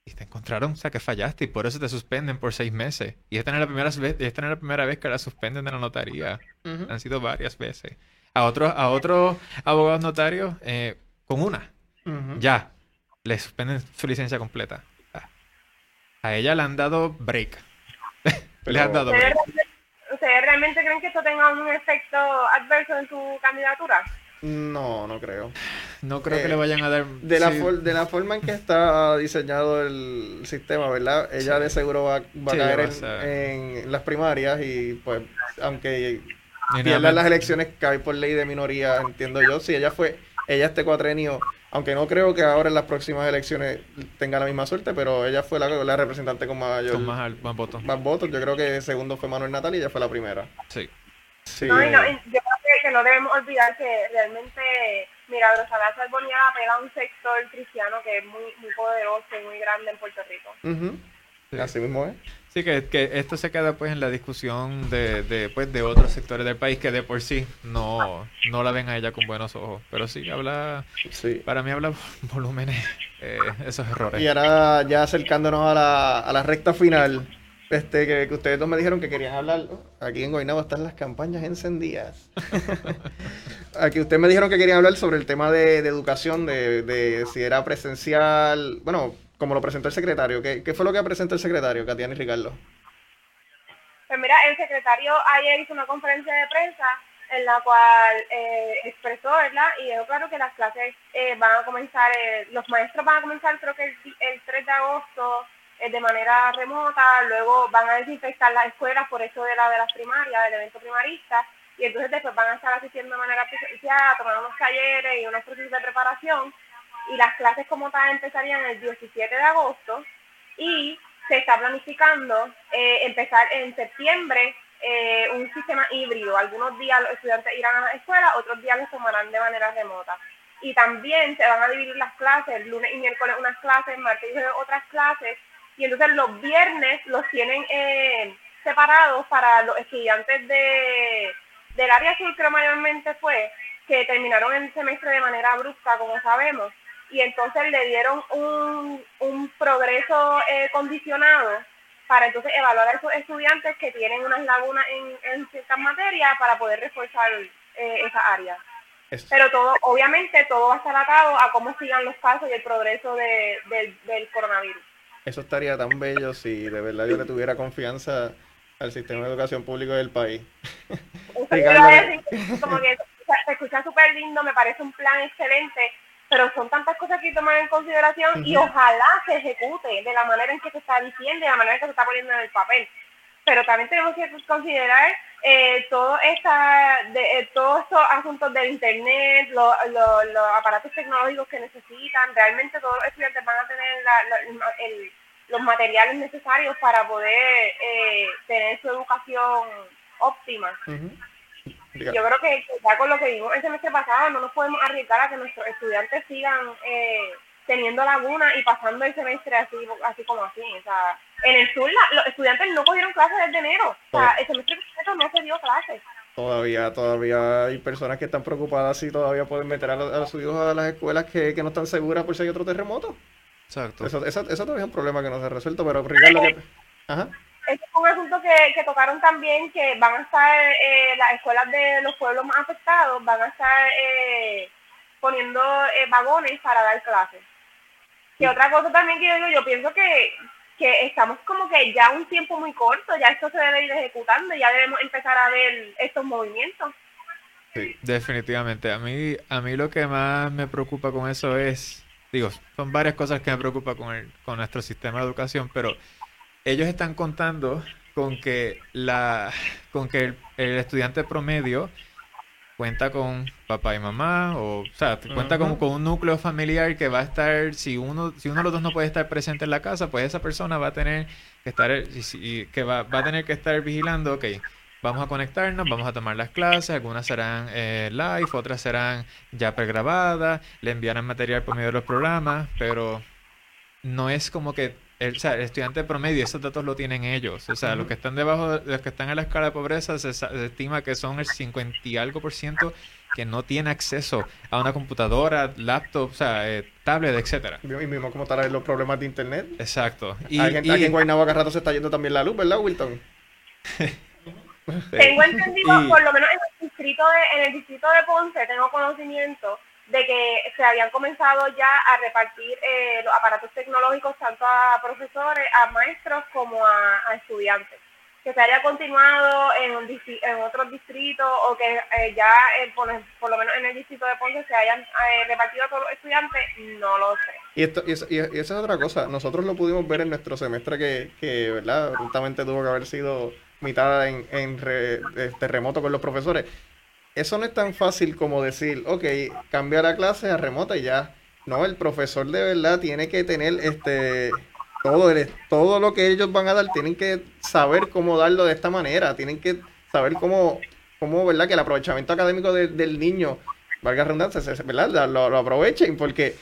y te encontraron, o sea, que fallaste y por eso te suspenden por seis meses. Y esta no es la primera vez, esta no es la primera vez que la suspenden de la notaría. Han sido varias veces. A otros, a otros abogados notarios, eh, con una, ya, le suspenden su licencia completa. A ella le han dado break. *laughs* le han dado break. ¿Ustedes realmente creen que esto tenga un efecto adverso en su candidatura? No, no creo. No creo que le vayan a dar... De la, de la forma en que está diseñado el sistema, ¿verdad? Ella de seguro va, va a caer en, las primarias y pues aunque pierda las elecciones cae por ley de minoría, entiendo yo. Si ella fue, ella este cuatrenio, aunque no creo que ahora en las próximas elecciones tenga la misma suerte, pero ella fue la, la representante con mayor... Con más, votos. Más votos. Yo creo que segundo fue Manuel Natal y ella fue la primera. Sí. sí. No, no, yo que no debemos olvidar que realmente Milagrosa Lázaro Bonilla pega a un sector cristiano que es muy, muy poderoso y muy grande en Puerto Rico. Así mismo es. Sí, que, que, esto se queda pues en la discusión de, de, pues, de otros sectores del país que de por sí no, no la ven a ella con buenos ojos. Pero sí, habla, sí. para mí habla *laughs* volúmenes, eh, esos errores. Y ahora ya acercándonos a la, a la recta final, este, que, ustedes dos me dijeron que querían hablar. Aquí en Guaynabo están las campañas encendidas. *laughs* Aquí ustedes me dijeron que querían hablar sobre el tema de, educación, de, si era presencial. Bueno, como lo presentó el secretario. ¿Qué, fue lo que presentó el secretario, Katiana y Ricardo? Pues mira, el secretario ayer hizo una conferencia de prensa en la cual eh, expresó, ¿verdad? Y dijo claro que las clases eh, van a comenzar, eh, los maestros van a comenzar creo que el, el 3 de agosto eh, de manera remota, luego van a desinfectar las escuelas por eso de la de las primarias, del evento primarista, y entonces después van a estar asistiendo de manera presencial, tomando unos talleres y unos procesos de preparación, y las clases como tal empezarían el 17 de agosto, y se está planificando eh, empezar en septiembre eh, un sistema híbrido. Algunos días los estudiantes irán a la escuela, otros días los tomarán de manera remota. Y también se van a dividir las clases, lunes y miércoles unas clases, martes y otras clases, y entonces los viernes los tienen eh, separados para los estudiantes de, del área sur, creo mayormente fue, que terminaron el semestre de manera brusca, como sabemos, y entonces le dieron un, un progreso eh, condicionado para entonces evaluar a esos estudiantes que tienen unas lagunas en, en ciertas materias para poder reforzar eh, esa área. Pero todo, obviamente, todo va a estar atado a cómo sigan los casos y el progreso de, del coronavirus. Eso estaría tan bello si de verdad yo le tuviera confianza al sistema de educación público del país. *laughs* como que se escucha súper lindo, me parece un plan excelente, pero son tantas cosas que tomar en consideración y ojalá se ejecute de la manera en que se está diciendo, de la manera en que se está poniendo en el papel. Pero también tenemos que considerar eh, todo esta, de, eh, todos estos asuntos del internet, los aparatos tecnológicos que necesitan, realmente todos los estudiantes van a tener el, los materiales necesarios para poder eh, tener su educación óptima. Yo creo que, ya con lo que vimos el semestre pasado no nos podemos arriesgar a que nuestros estudiantes sigan eh, teniendo lagunas y pasando el semestre así, así como así. O sea, en el sur los estudiantes no cogieron clases desde enero. O sea, el semestre completo no se dio clases. Todavía, todavía hay personas que están preocupadas si todavía pueden meter a, a sus hijos a las escuelas que, que no están seguras por si hay otro terremoto. Exacto. Eso, eso, eso todavía es un problema que no se ha resuelto, pero Ricardo... Que... Ajá. Este es un asunto que, que, tocaron también, que van a estar eh, las escuelas de los pueblos más afectados, van a estar eh, poniendo eh, vagones para dar clases. Y otra cosa también que yo digo, yo pienso que, que estamos como que ya un tiempo muy corto, ya esto se debe ir ejecutando, ya debemos empezar a ver estos movimientos. Sí. Definitivamente. A mí, a mí lo que más me preocupa con eso es, digo, son varias cosas que me preocupan con, el, con nuestro sistema de educación, pero ellos están contando con que la, con que el estudiante promedio cuenta con papá y mamá, o, o sea, cuenta con, con, un núcleo familiar que va a estar, si uno, si uno de los dos no puede estar presente en la casa, pues esa persona va a tener que estar, y, que va, va, a tener que estar vigilando, ok, vamos a conectarnos, vamos a tomar las clases, algunas serán eh, live, otras serán ya pregrabadas, le enviarán material por medio de los programas, pero no es como que el, o sea, el estudiante promedio, esos datos lo tienen ellos. O sea, los que están debajo, los que están en la escala de pobreza, se, estima que son el 50 y algo por ciento que no tiene acceso a una computadora, laptop, o sea, eh, tablet, etcétera. Y mismo como tal los problemas de internet. Exacto. Y, aquí, y, aquí en Guaynabo cada rato se está yendo también la luz, ¿verdad, Wilton? tengo *laughs* entendido, por lo menos en el distrito de, en el distrito de Ponce, tengo conocimiento de que se habían comenzado ya a repartir eh, los aparatos tecnológicos tanto a profesores, a maestros como a, estudiantes. Que se haya continuado en, otros distritos o que eh, ya eh, por, lo menos en el distrito de Ponce se hayan repartido a todos los estudiantes, no lo sé. Y, esto, y, esa es otra cosa, nosotros lo pudimos ver en nuestro semestre que, que ¿verdad? Justamente tuvo que haber sido mitad en, en este, remoto con los profesores eso no es tan fácil como decir, ok, cambiar la clase a remota y ya. No, el profesor de verdad tiene que tener este todo, todo lo que ellos van a dar, tienen que saber cómo darlo de esta manera, tienen que saber cómo, cómo ¿verdad? Que el aprovechamiento académico del niño, valga redundancia, ¿verdad? Lo aprovechen, porque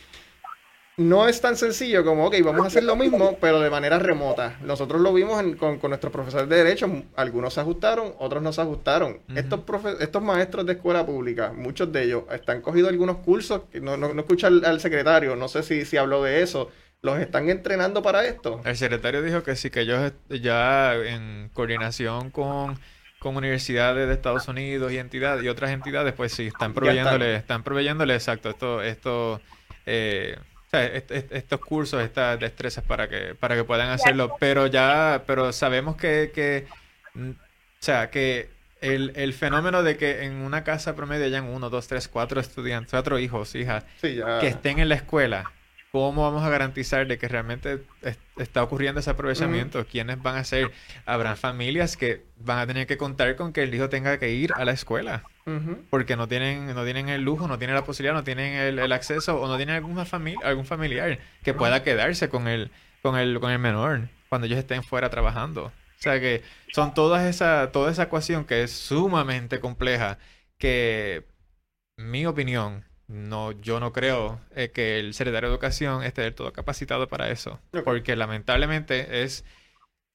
no es tan sencillo como, ok, vamos a hacer lo mismo, pero de manera remota. Nosotros lo vimos con, nuestros profesores de Derecho, algunos se ajustaron, otros no se ajustaron. estos, estos maestros de escuela pública, muchos de ellos, están cogido algunos cursos, que no, no, escucha al, secretario, no sé si, si habló de eso. ¿Los están entrenando para esto? El secretario dijo que sí, que ellos ya en coordinación con, con universidades de Estados Unidos y entidades y otras entidades, pues sí, están proveyéndole, están. proveyéndole, exacto, esto, esto eh, estos cursos, estas destrezas para que, para que puedan hacerlo, pero ya, pero sabemos que, que mm, o sea, que el, el, fenómeno de que en una casa promedio hayan uno, dos, tres, cuatro estudiantes, cuatro hijos, hijas, que estén en la escuela, ¿cómo vamos a garantizar de que realmente está ocurriendo ese aprovechamiento? ¿Quiénes van a ser? Habrán familias que van a tener que contar con que el hijo tenga que ir a la escuela porque no tienen, no tienen el lujo, no tienen la posibilidad, no tienen el, acceso o no tienen alguna familia, algún familiar que pueda quedarse con el, con el, con el menor cuando ellos estén fuera trabajando. O sea que son todas esa, toda esa ecuación que es sumamente compleja, que mi opinión, no, yo no creo eh, que el secretario de Educación esté del todo capacitado para eso. Porque lamentablemente es,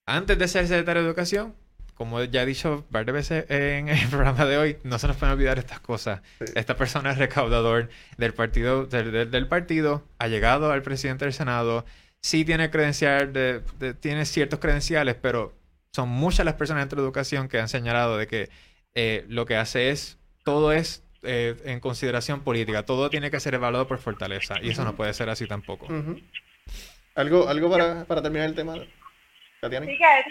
antes de ser secretario de Educación, como ya he dicho varias veces en el *laughs* programa de hoy, no se nos pueden olvidar estas cosas. Esta persona es recaudador del partido, del, partido, ha llegado al presidente del Senado, sí tiene credencial, de, tiene ciertos credenciales, pero son muchas las personas dentro de educación que han señalado de que eh, lo que hace es, todo es eh, en consideración política, todo tiene que ser evaluado por fortaleza, y eso no puede ser así tampoco. ¿Algo, algo para, para terminar el tema? Sí, que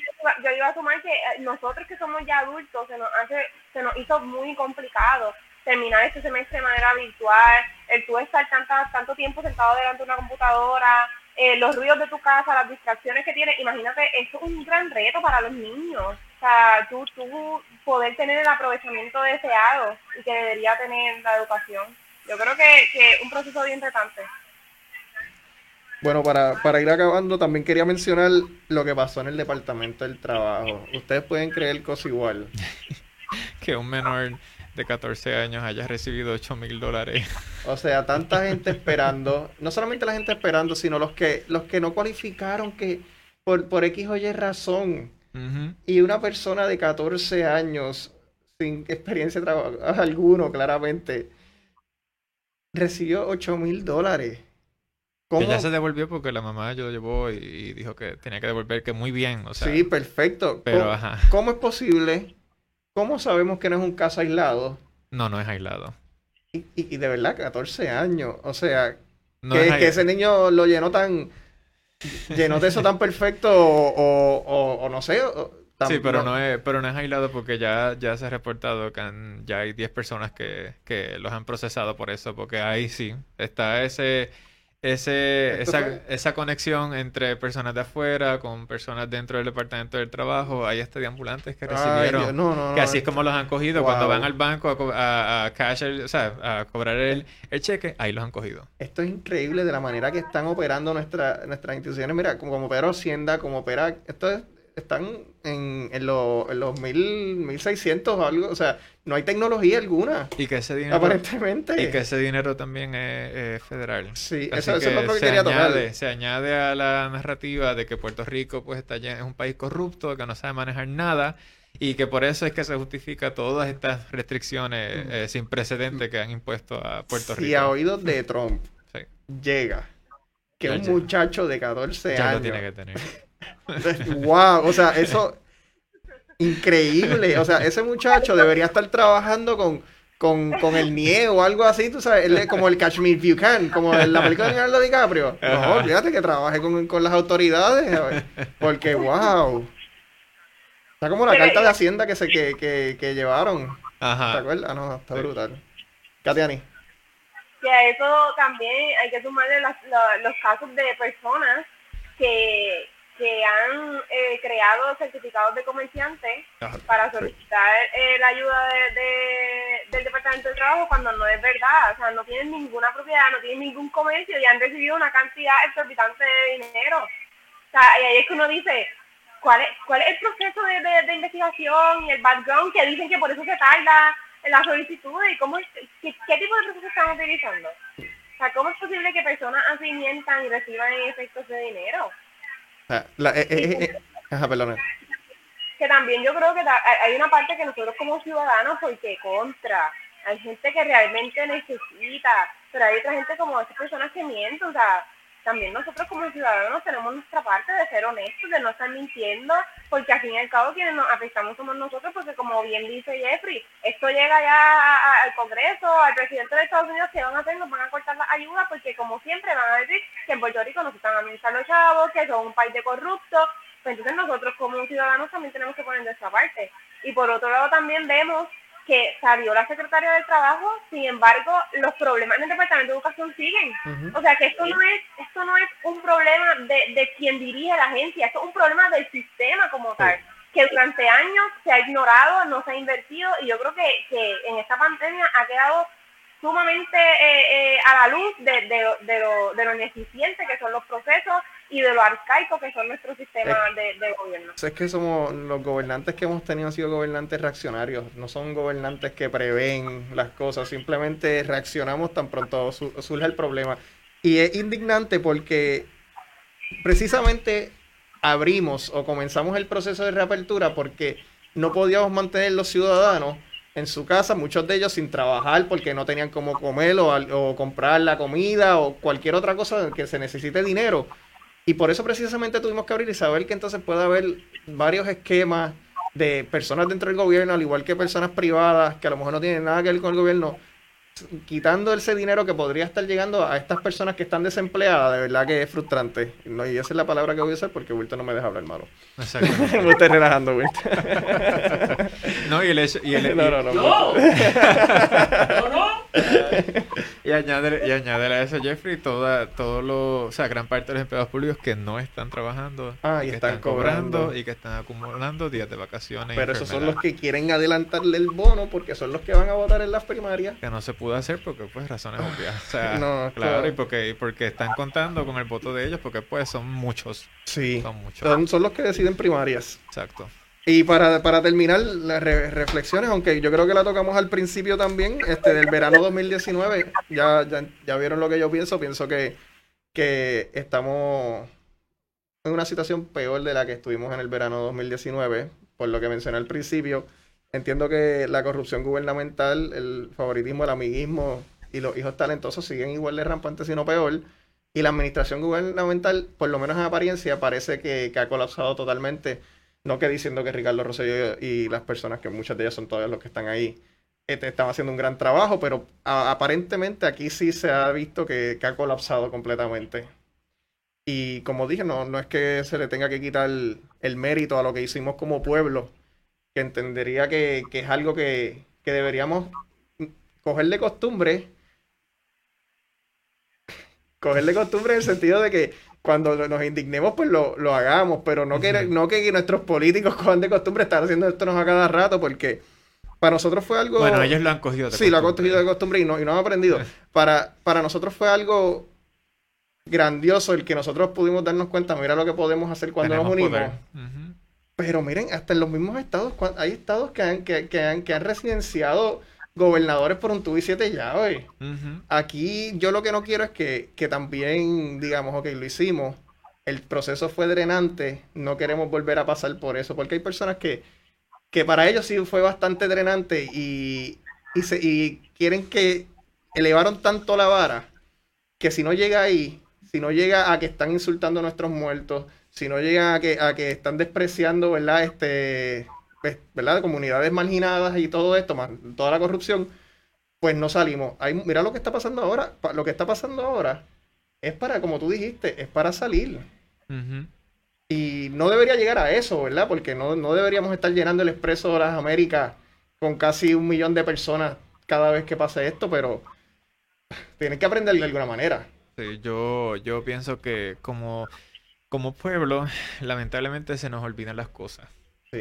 yo iba a sumar que eh, nosotros que somos ya adultos se nos hace, se nos hizo muy complicado terminar este semestre de manera virtual, el tú estar tanto tiempo sentado delante de una computadora, eh, los ruidos de tu casa, las distracciones que tienes, imagínate, eso es un gran reto para los niños. O sea, tú, tú poder tener el aprovechamiento deseado y que debería tener la educación. Yo creo que, que un proceso bien retante. Bueno, para, para ir acabando, también quería mencionar lo que pasó en el Departamento del Trabajo. Ustedes pueden creer cosas igual. *laughs* que un menor de 14 años haya recibido 8 mil dólares. O sea, tanta gente *laughs* esperando, no solamente la gente esperando, sino los que, los que no cualificaron que por, por X o Y razón. Y una persona de 14 años, sin experiencia de trabajo alguno, claramente, recibió 8 mil dólares. Que ya se devolvió porque la mamá yo lo llevó y, dijo que tenía que devolver que muy bien. O sea, sí, perfecto. Pero, ¿Cómo, ajá. ¿Cómo es posible? ¿Cómo sabemos que no es un caso aislado? No, no es aislado. Y, y, de verdad, 14 años. O sea, que, ese niño lo llenó tan... llenó de eso tan perfecto o, no sé... sí, pero no, es, pero no es aislado porque ya, ya se ha reportado que ya hay 10 personas que, que los han procesado por eso, porque ahí sí está ese ese, esa, esa, conexión entre personas de afuera con personas dentro del departamento del trabajo. Hay hasta de ambulantes que recibieron. que así es como los han cogido. Cuando van al banco a, a, cash o sea, a cobrar el, el, cheque, ahí los han cogido. Esto es increíble de la manera que están operando nuestra, nuestras instituciones. Mira, como, como opera Hacienda, como opera. Esto es están en, en, en los mil, 1600 o algo. O sea, no hay tecnología alguna. Y que ese dinero. Aparentemente. Y que ese dinero también es, federal. Sí, eso, es lo que se quería añade, Se añade a la narrativa de que Puerto Rico pues está ya, es un país corrupto, que no sabe manejar nada. Y que por eso es que se justifica todas estas restricciones eh, sin precedentes que han impuesto a Puerto Rico. Y a oídos de Trump llega que un muchacho de 14 ya años. Lo tiene que tener wow, o sea, eso increíble. O sea, ese muchacho debería estar trabajando con, con, el NIE o algo así, tú sabes, él es como el Catch Me If You Can, como en la película de Leonardo DiCaprio. No, fíjate que trabaje con, las autoridades, porque wow. Está como la carta de Hacienda que se que, que, llevaron. Ajá. ¿Te acuerdas? No, está brutal. Katiani. Que a eso también hay que sumarle los casos de personas que, que han eh, creado certificados de comerciantes para solicitar eh, la ayuda de, del Departamento de Trabajo cuando no es verdad. O sea, no tienen ninguna propiedad, no tienen ningún comercio y han recibido una cantidad exorbitante de dinero. O sea, y ahí es que uno dice, ¿cuál es, cuál es el proceso de, de, investigación y el background que dicen que por eso se tarda en la solicitud y cómo qué, qué tipo de proceso están utilizando? O sea, ¿cómo es posible que personas así mientan y reciban efectos de dinero? Eh, eh, eh. Que también yo creo que hay una parte que nosotros como ciudadanos, porque contra, hay gente que realmente necesita, pero hay otra gente como esas personas que mienten, o sea, también nosotros como ciudadanos tenemos nuestra parte de ser honestos, de no estar mintiendo, porque al fin y al cabo quienes nos afectamos somos nosotros, porque como bien dice Jeffrey, esto llega ya al Congreso, al presidente de Estados Unidos, que van a hacer? Nos van a cortar las ayudas, porque como siempre van a decir que en Puerto Rico nos están administrando los chavos, que son un país de corruptos, pues entonces nosotros como ciudadanos también tenemos que poner nuestra parte. Y por otro lado también vemos que salió la secretaria del trabajo, sin embargo, los problemas en el departamento de educación siguen. O sea que esto no es, esto no es un problema de, de quien dirige la agencia, esto es un problema del sistema como tal, que durante años se ha ignorado, no se ha invertido, y yo creo que, que en esta pandemia ha quedado sumamente eh, eh, a la luz de, de, de, lo, de lo ineficiente que son los procesos y de lo arcaico que son nuestros sistemas de, gobierno. Es que somos los gobernantes que hemos tenido han sido gobernantes reaccionarios, no son gobernantes que prevén las cosas, simplemente reaccionamos tan pronto surge el problema. Y es indignante porque precisamente abrimos o comenzamos el proceso de reapertura porque no podíamos mantener los ciudadanos en su casa, muchos de ellos sin trabajar porque no tenían cómo comer o, o comprar la comida o cualquier otra cosa que se necesite dinero. Y por eso precisamente tuvimos que abrir y saber que entonces puede haber varios esquemas de personas dentro del gobierno, al igual que personas privadas que a lo mejor no tienen nada que ver con el gobierno, quitando ese dinero que podría estar llegando a estas personas que están desempleadas, de verdad que es frustrante. No, y esa es la palabra que voy a usar porque Wilton no me deja hablar malo. Exacto. *laughs* me estoy relajando, Wilton. *laughs* no, y el hecho... Y el, *laughs* no, no, no. ¡No! no, y añade, y añade a eso, Jeffrey, toda, todo lo, o sea, gran parte de los empleados públicos que no están trabajando, ah, y que están, cobrando, y que están acumulando días de vacaciones. Pero esos son los que quieren adelantarle el bono porque son los que van a votar en las primarias. Que no se pudo hacer porque, pues, razones obvias. O sea, *laughs* claro, y porque, porque están contando con el voto de ellos porque, pues, son muchos. Sí. Son muchos. son los que deciden primarias. Exacto. Y para, terminar las reflexiones, aunque yo creo que la tocamos al principio también, este del verano 2019, ya, ya, ya vieron lo que yo pienso, pienso que, que estamos en una situación peor de la que estuvimos en el verano 2019, por lo que mencioné al principio. Entiendo que la corrupción gubernamental, el favoritismo, el amiguismo y los hijos talentosos siguen igual de rampantes, si no peor. Y la administración gubernamental, por lo menos en apariencia, parece que, que ha colapsado totalmente no que diciendo que Ricardo Rosselló y las personas, que muchas de ellas son todavía los que están ahí, este, están haciendo un gran trabajo, pero aparentemente aquí sí se ha visto que, ha colapsado completamente. Y como dije, no, no es que se le tenga que quitar el, mérito a lo que hicimos como pueblo, que entendería que, es algo que, que deberíamos cogerle costumbre cogerle costumbre en el sentido de que cuando nos indignemos, pues lo, hagamos, pero no, que, no que nuestros políticos *laughs* cojan de costumbre estar haciendo esto a cada rato, porque para nosotros fue algo... Bueno, ellos lo han cogido de sí, costumbre. Sí, lo han cogido de costumbre y no, y no han aprendido. para, para nosotros fue algo grandioso el que nosotros pudimos darnos cuenta, mira lo que podemos hacer cuando nos unimos. Pero miren, hasta en los mismos estados, hay estados que han, que, que han, que han residenciado gobernadores por un tubo y siete llaves. Aquí yo lo que no quiero es que, también digamos, ok, lo hicimos, el proceso fue drenante, no queremos volver a pasar por eso, porque hay personas que, que para ellos sí fue bastante drenante y, y, se, y quieren que elevaron tanto la vara que si no llega ahí, si no llega a que están insultando a nuestros muertos, si no llega a que, a que están despreciando, ¿verdad? Este, pues, ¿verdad? De comunidades marginadas y todo esto, más toda la corrupción, pues no salimos. mira lo que está pasando ahora. Lo que está pasando ahora es para, como tú dijiste, es para salir. Y no debería llegar a eso, ¿verdad? Porque no, deberíamos estar llenando el expreso de las Américas con casi un millón de personas cada vez que pase esto, pero tienen que aprender de alguna manera. Sí, yo, yo pienso que como, como pueblo, lamentablemente se nos olvidan las cosas.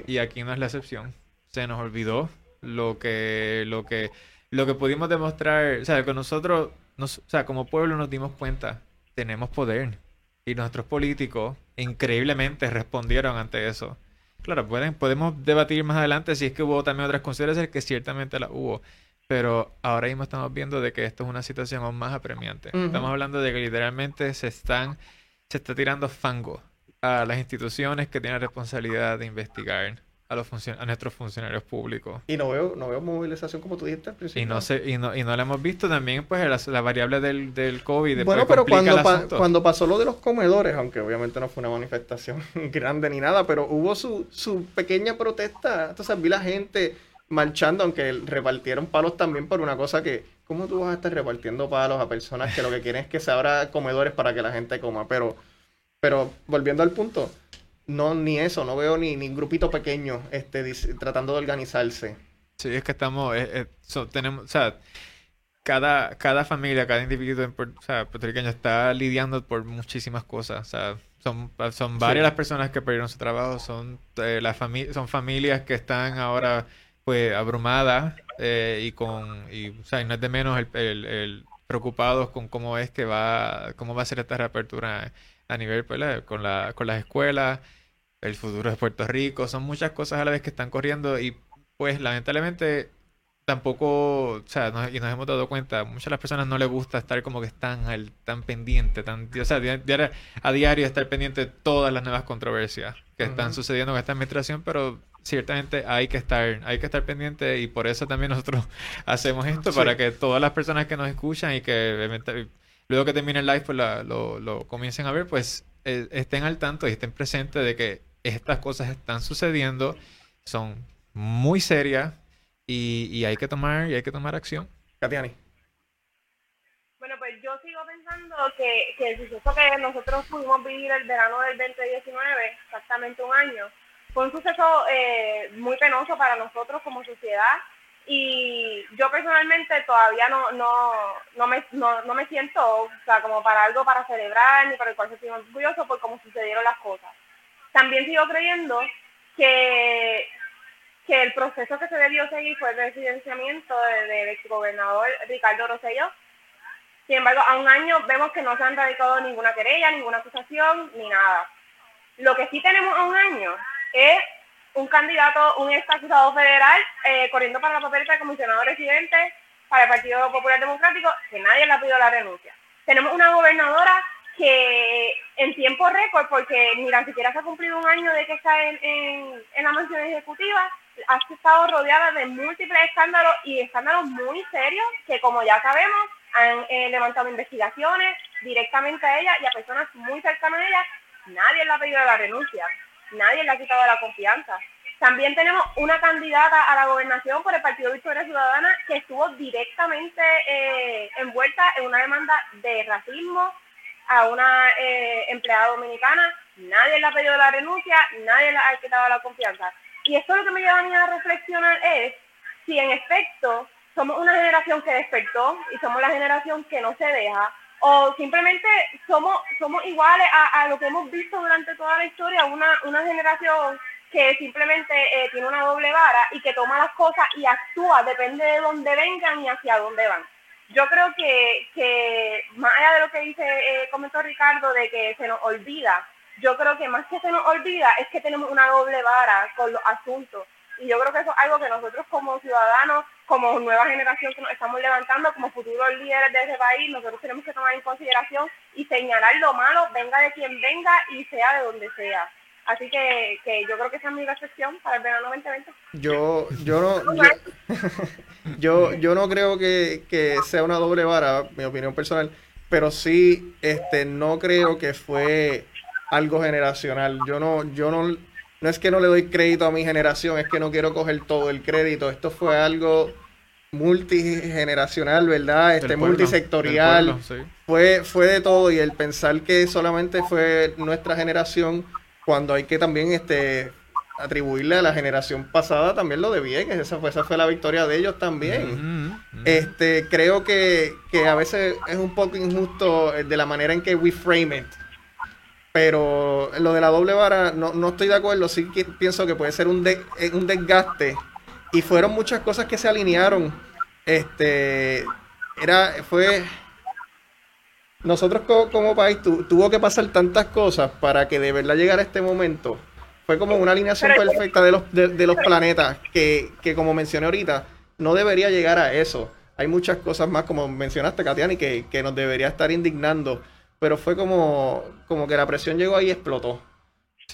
Y aquí no es la excepción. Se nos olvidó lo que, lo que, lo que pudimos demostrar. O sea, que nosotros, nos, o sea, como pueblo nos dimos cuenta, tenemos poder. Y nuestros políticos increíblemente respondieron ante eso. Claro, pueden, podemos debatir más adelante si es que hubo también otras consideraciones que ciertamente las hubo. Pero ahora mismo estamos viendo de que esto es una situación aún más apremiante. Estamos hablando de que literalmente se están, se está tirando fango a las instituciones que tienen responsabilidad de investigar a los a nuestros funcionarios públicos. Y no veo, no veo movilización como tú dijiste al principio. Y no sé, y no, y no la hemos visto también, pues, la, variable del, del COVID. Bueno, pero cuando, cuando pasó lo de los comedores, aunque obviamente no fue una manifestación *laughs* grande ni nada, pero hubo su, su pequeña protesta. Entonces vi la gente marchando, aunque repartieron palos también por una cosa que, ¿cómo tú vas a estar repartiendo palos a personas que lo que quieren es que se abra comedores para que la gente coma? Pero pero volviendo al punto, no ni eso, no veo ni, ni grupito pequeño este, tratando de organizarse. Sí, es que estamos, eh, eh, tenemos, o sea, cada, cada familia, cada individuo en, o sea, puertorriqueño está lidiando por muchísimas cosas. O sea, son, son varias las personas que perdieron su trabajo, son, eh, las son familias que están ahora pues abrumadas y con, y, o sea, y no es de menos el, el, el, preocupados con cómo es que va, cómo va a ser esta reapertura a nivel pues, con, la, con las escuelas, el futuro de Puerto Rico, son muchas cosas a la vez que están corriendo y pues lamentablemente tampoco, o sea, y nos hemos dado cuenta, muchas de las personas no les gusta estar como que están al, tan pendiente, tan, o sea, a diario estar pendiente de todas las nuevas controversias que están sucediendo en esta administración, pero ciertamente hay que estar, hay que estar pendiente y por eso también *laughs* nosotros hacemos esto, para que todas las personas que nos escuchan y que luego que termine el live pues lo, lo, comiencen a ver, pues eh, estén al tanto y estén presentes de que estas cosas están sucediendo, son muy serias y, y hay que tomar y hay que tomar acción. Katiani. Bueno, pues yo sigo pensando que, que el suceso que nosotros pudimos vivir el verano del 2019, exactamente un año, fue un suceso eh, muy penoso para nosotros como sociedad y yo personalmente todavía no, no, no, me, no, no me siento o sea, como para algo para celebrar ni para el cual estoy orgulloso por cómo sucedieron las cosas. También sigo creyendo que, que el proceso que se debió seguir fue el residenciamiento del exgobernador Ricardo Rosselló. Sin embargo, a un año vemos que no se han radicado ninguna querella, ninguna acusación, ni nada. Lo que sí tenemos a un año es un candidato, un ex federal, eh, corriendo para la papeleta de comisionado residente para el Partido Popular Democrático, que nadie le ha pedido la renuncia. Tenemos una gobernadora que en tiempo récord, porque ni siquiera se ha cumplido un año de que está en, en, la mansión ejecutiva, ha estado rodeada de múltiples escándalos y escándalos muy serios que, como ya sabemos, han eh, levantado investigaciones directamente a ella y a personas muy cercanas a ella. Nadie le ha pedido la renuncia nadie le ha quitado la confianza. También tenemos una candidata a la gobernación por el Partido Victoria Ciudadana que estuvo directamente eh, envuelta en una demanda de racismo a una eh, empleada dominicana. Nadie le ha pedido la renuncia, nadie le ha quitado la confianza. Y esto lo que me lleva a mí a reflexionar es si en efecto somos una generación que despertó y somos la generación que no se deja, o simplemente somos, somos iguales a, lo que hemos visto durante toda la historia, una, una generación que simplemente eh, tiene una doble vara y que toma las cosas y actúa, depende de dónde vengan y hacia dónde van. Yo creo que, que más allá de lo que dice, eh, comentó Ricardo, de que se nos olvida, yo creo que más que se nos olvida es que tenemos una doble vara con los asuntos. Y yo creo que eso es algo que nosotros como ciudadanos, como nueva generación que nos estamos levantando, como futuros líderes de ese país, nosotros tenemos que tomar en consideración y señalar lo malo, venga de quien venga y sea de donde sea. Así que, que yo creo que esa es mi reflexión para el verano 2020. Yo, yo no, *laughs* yo, yo, no creo que, que, sea una doble vara, mi opinión personal, pero sí, este, no creo que fue algo generacional. Yo no, yo no, no es que no le doy crédito a mi generación, es que no quiero coger todo el crédito. Esto fue algo multigeneracional, ¿verdad? Este multisectorial. Fue fue de todo y el pensar que solamente fue nuestra generación cuando hay que también este atribuirle a la generación pasada también lo de bien, esa fue, esa fue la victoria de ellos también. Este, creo que, a veces es un poco injusto de la manera en que we frame it. Pero lo de la doble vara no, no estoy de acuerdo, sí que pienso que puede ser un, de, un desgaste. Y fueron muchas cosas que se alinearon. Este era, fue nosotros como, país tuvo que pasar tantas cosas para que de verdad llegara este momento. Fue como una alineación perfecta de los, de, los planetas que, como mencioné ahorita, no debería llegar a eso. Hay muchas cosas más, como mencionaste, Katiani, que, que nos debería estar indignando. Pero fue como, como que la presión llegó ahí y explotó.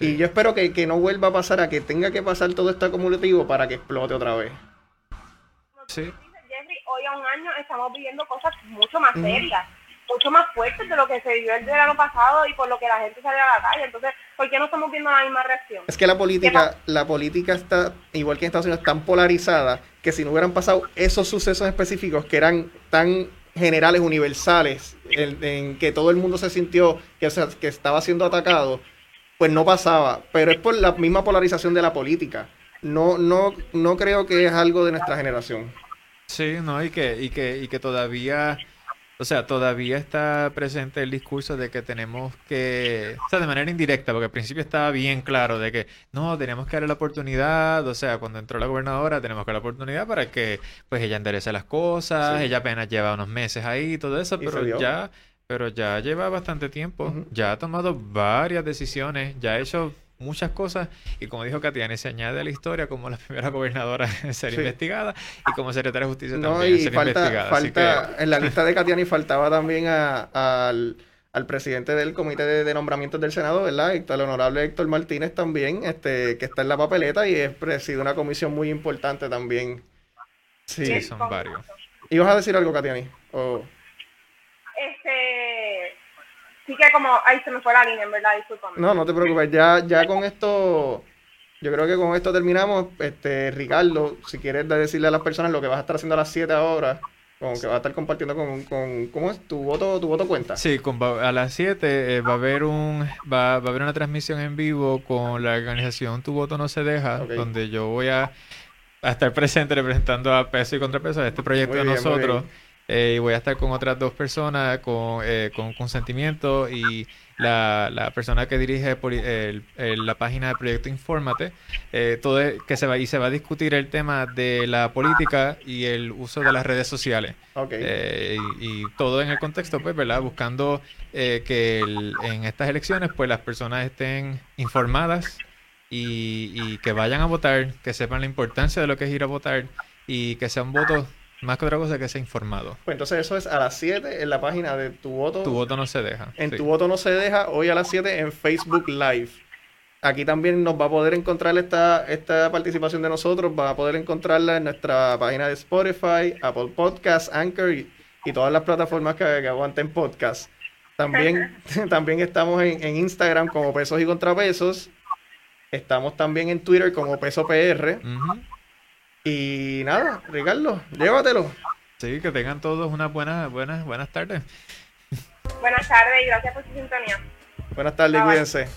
Y yo espero que, que, no vuelva a pasar a que tenga que pasar todo esto acumulativo para que explote otra vez. Sí. Jeffrey, hoy a un año estamos viviendo cosas mucho más serias mucho más fuertes de lo que se vivió el verano pasado y por lo que la gente salió a la calle. Entonces, ¿por qué no estamos viendo la misma reacción? Es que la política, la política está, igual que en Estados Unidos, tan polarizada que si no hubieran pasado esos sucesos específicos que eran tan generales, universales, en, que todo el mundo se sintió que, que estaba siendo atacado, pues no pasaba. Pero es por la misma polarización de la política. No, no, no creo que es algo de nuestra generación. Sí, no, y que, y que, y que todavía o sea, todavía está presente el discurso de que tenemos que, o sea, de manera indirecta, porque al principio estaba bien claro de que no, tenemos que darle la oportunidad, o sea, cuando entró la gobernadora tenemos que darle la oportunidad para que pues ella enderece las cosas, ella apenas lleva unos meses ahí, todo eso, pero ya, pero ya lleva bastante tiempo, ya ha tomado varias decisiones, ya ha hecho muchas cosas y como dijo Katiani, se añade a la historia como la *laughs* primera gobernadora en ser investigada y como secretaria de justicia también en ser investigada. Falta, En la lista de *laughs* Katiani faltaba también al, presidente del comité de, nombramientos del Senado, ¿verdad? El honorable Héctor Martínez también, este, que está en la papeleta y es preside una comisión muy importante también. Sí, son varios. ¿Ibas a decir algo, Katiani? Sí que como, ahí se me fue la línea, en verdad, discúlpame. No, no te preocupes, ya, ya con esto, yo creo que con esto terminamos. Este, Ricardo, si quieres decirle a las personas lo que vas a estar haciendo a las 7 ahora, con que vas a estar compartiendo con, con ¿cómo es? ¿Tu voto, tu voto cuenta? Sí, con, a las 7 eh, va a haber un va, va, a haber una transmisión en vivo con la organización Tu voto no se deja, donde yo voy a, a, estar presente representando a peso y contrapeso de este proyecto de nosotros. Eh, y voy a estar con otras dos personas con, eh, con consentimiento y la, la, persona que dirige la página del proyecto Infórmate, eh, todo que se va y se va a discutir el tema de la política y el uso de las redes sociales. Eh, y, todo en el contexto, pues, ¿verdad? Buscando que en estas elecciones, pues, las personas estén informadas y, y que vayan a votar, que sepan la importancia de lo que es ir a votar y que sean votos más que otra cosa que sea informado. Pues entonces eso es a las 7 en la página de Tu Voto. Tu Voto no se deja. En Tu Voto no se deja, hoy a las 7 en Facebook Live. Aquí también nos va a poder encontrar esta, esta participación de nosotros, va a poder encontrarla en nuestra página de Spotify, Apple Podcasts, Anchor y, todas las plataformas que, aguanten podcast. También, *laughs* también estamos en, en Instagram como Pesos y Contrapesos Estamos también en Twitter como Peso PR. Ujú. Y nada, Ricardo, llévatelo. Sí, que tengan todos unas buenas, buenas, buenas tardes. Buenas tardes y gracias por su sintonía. Buenas tardes, Bye, bye. cuídense.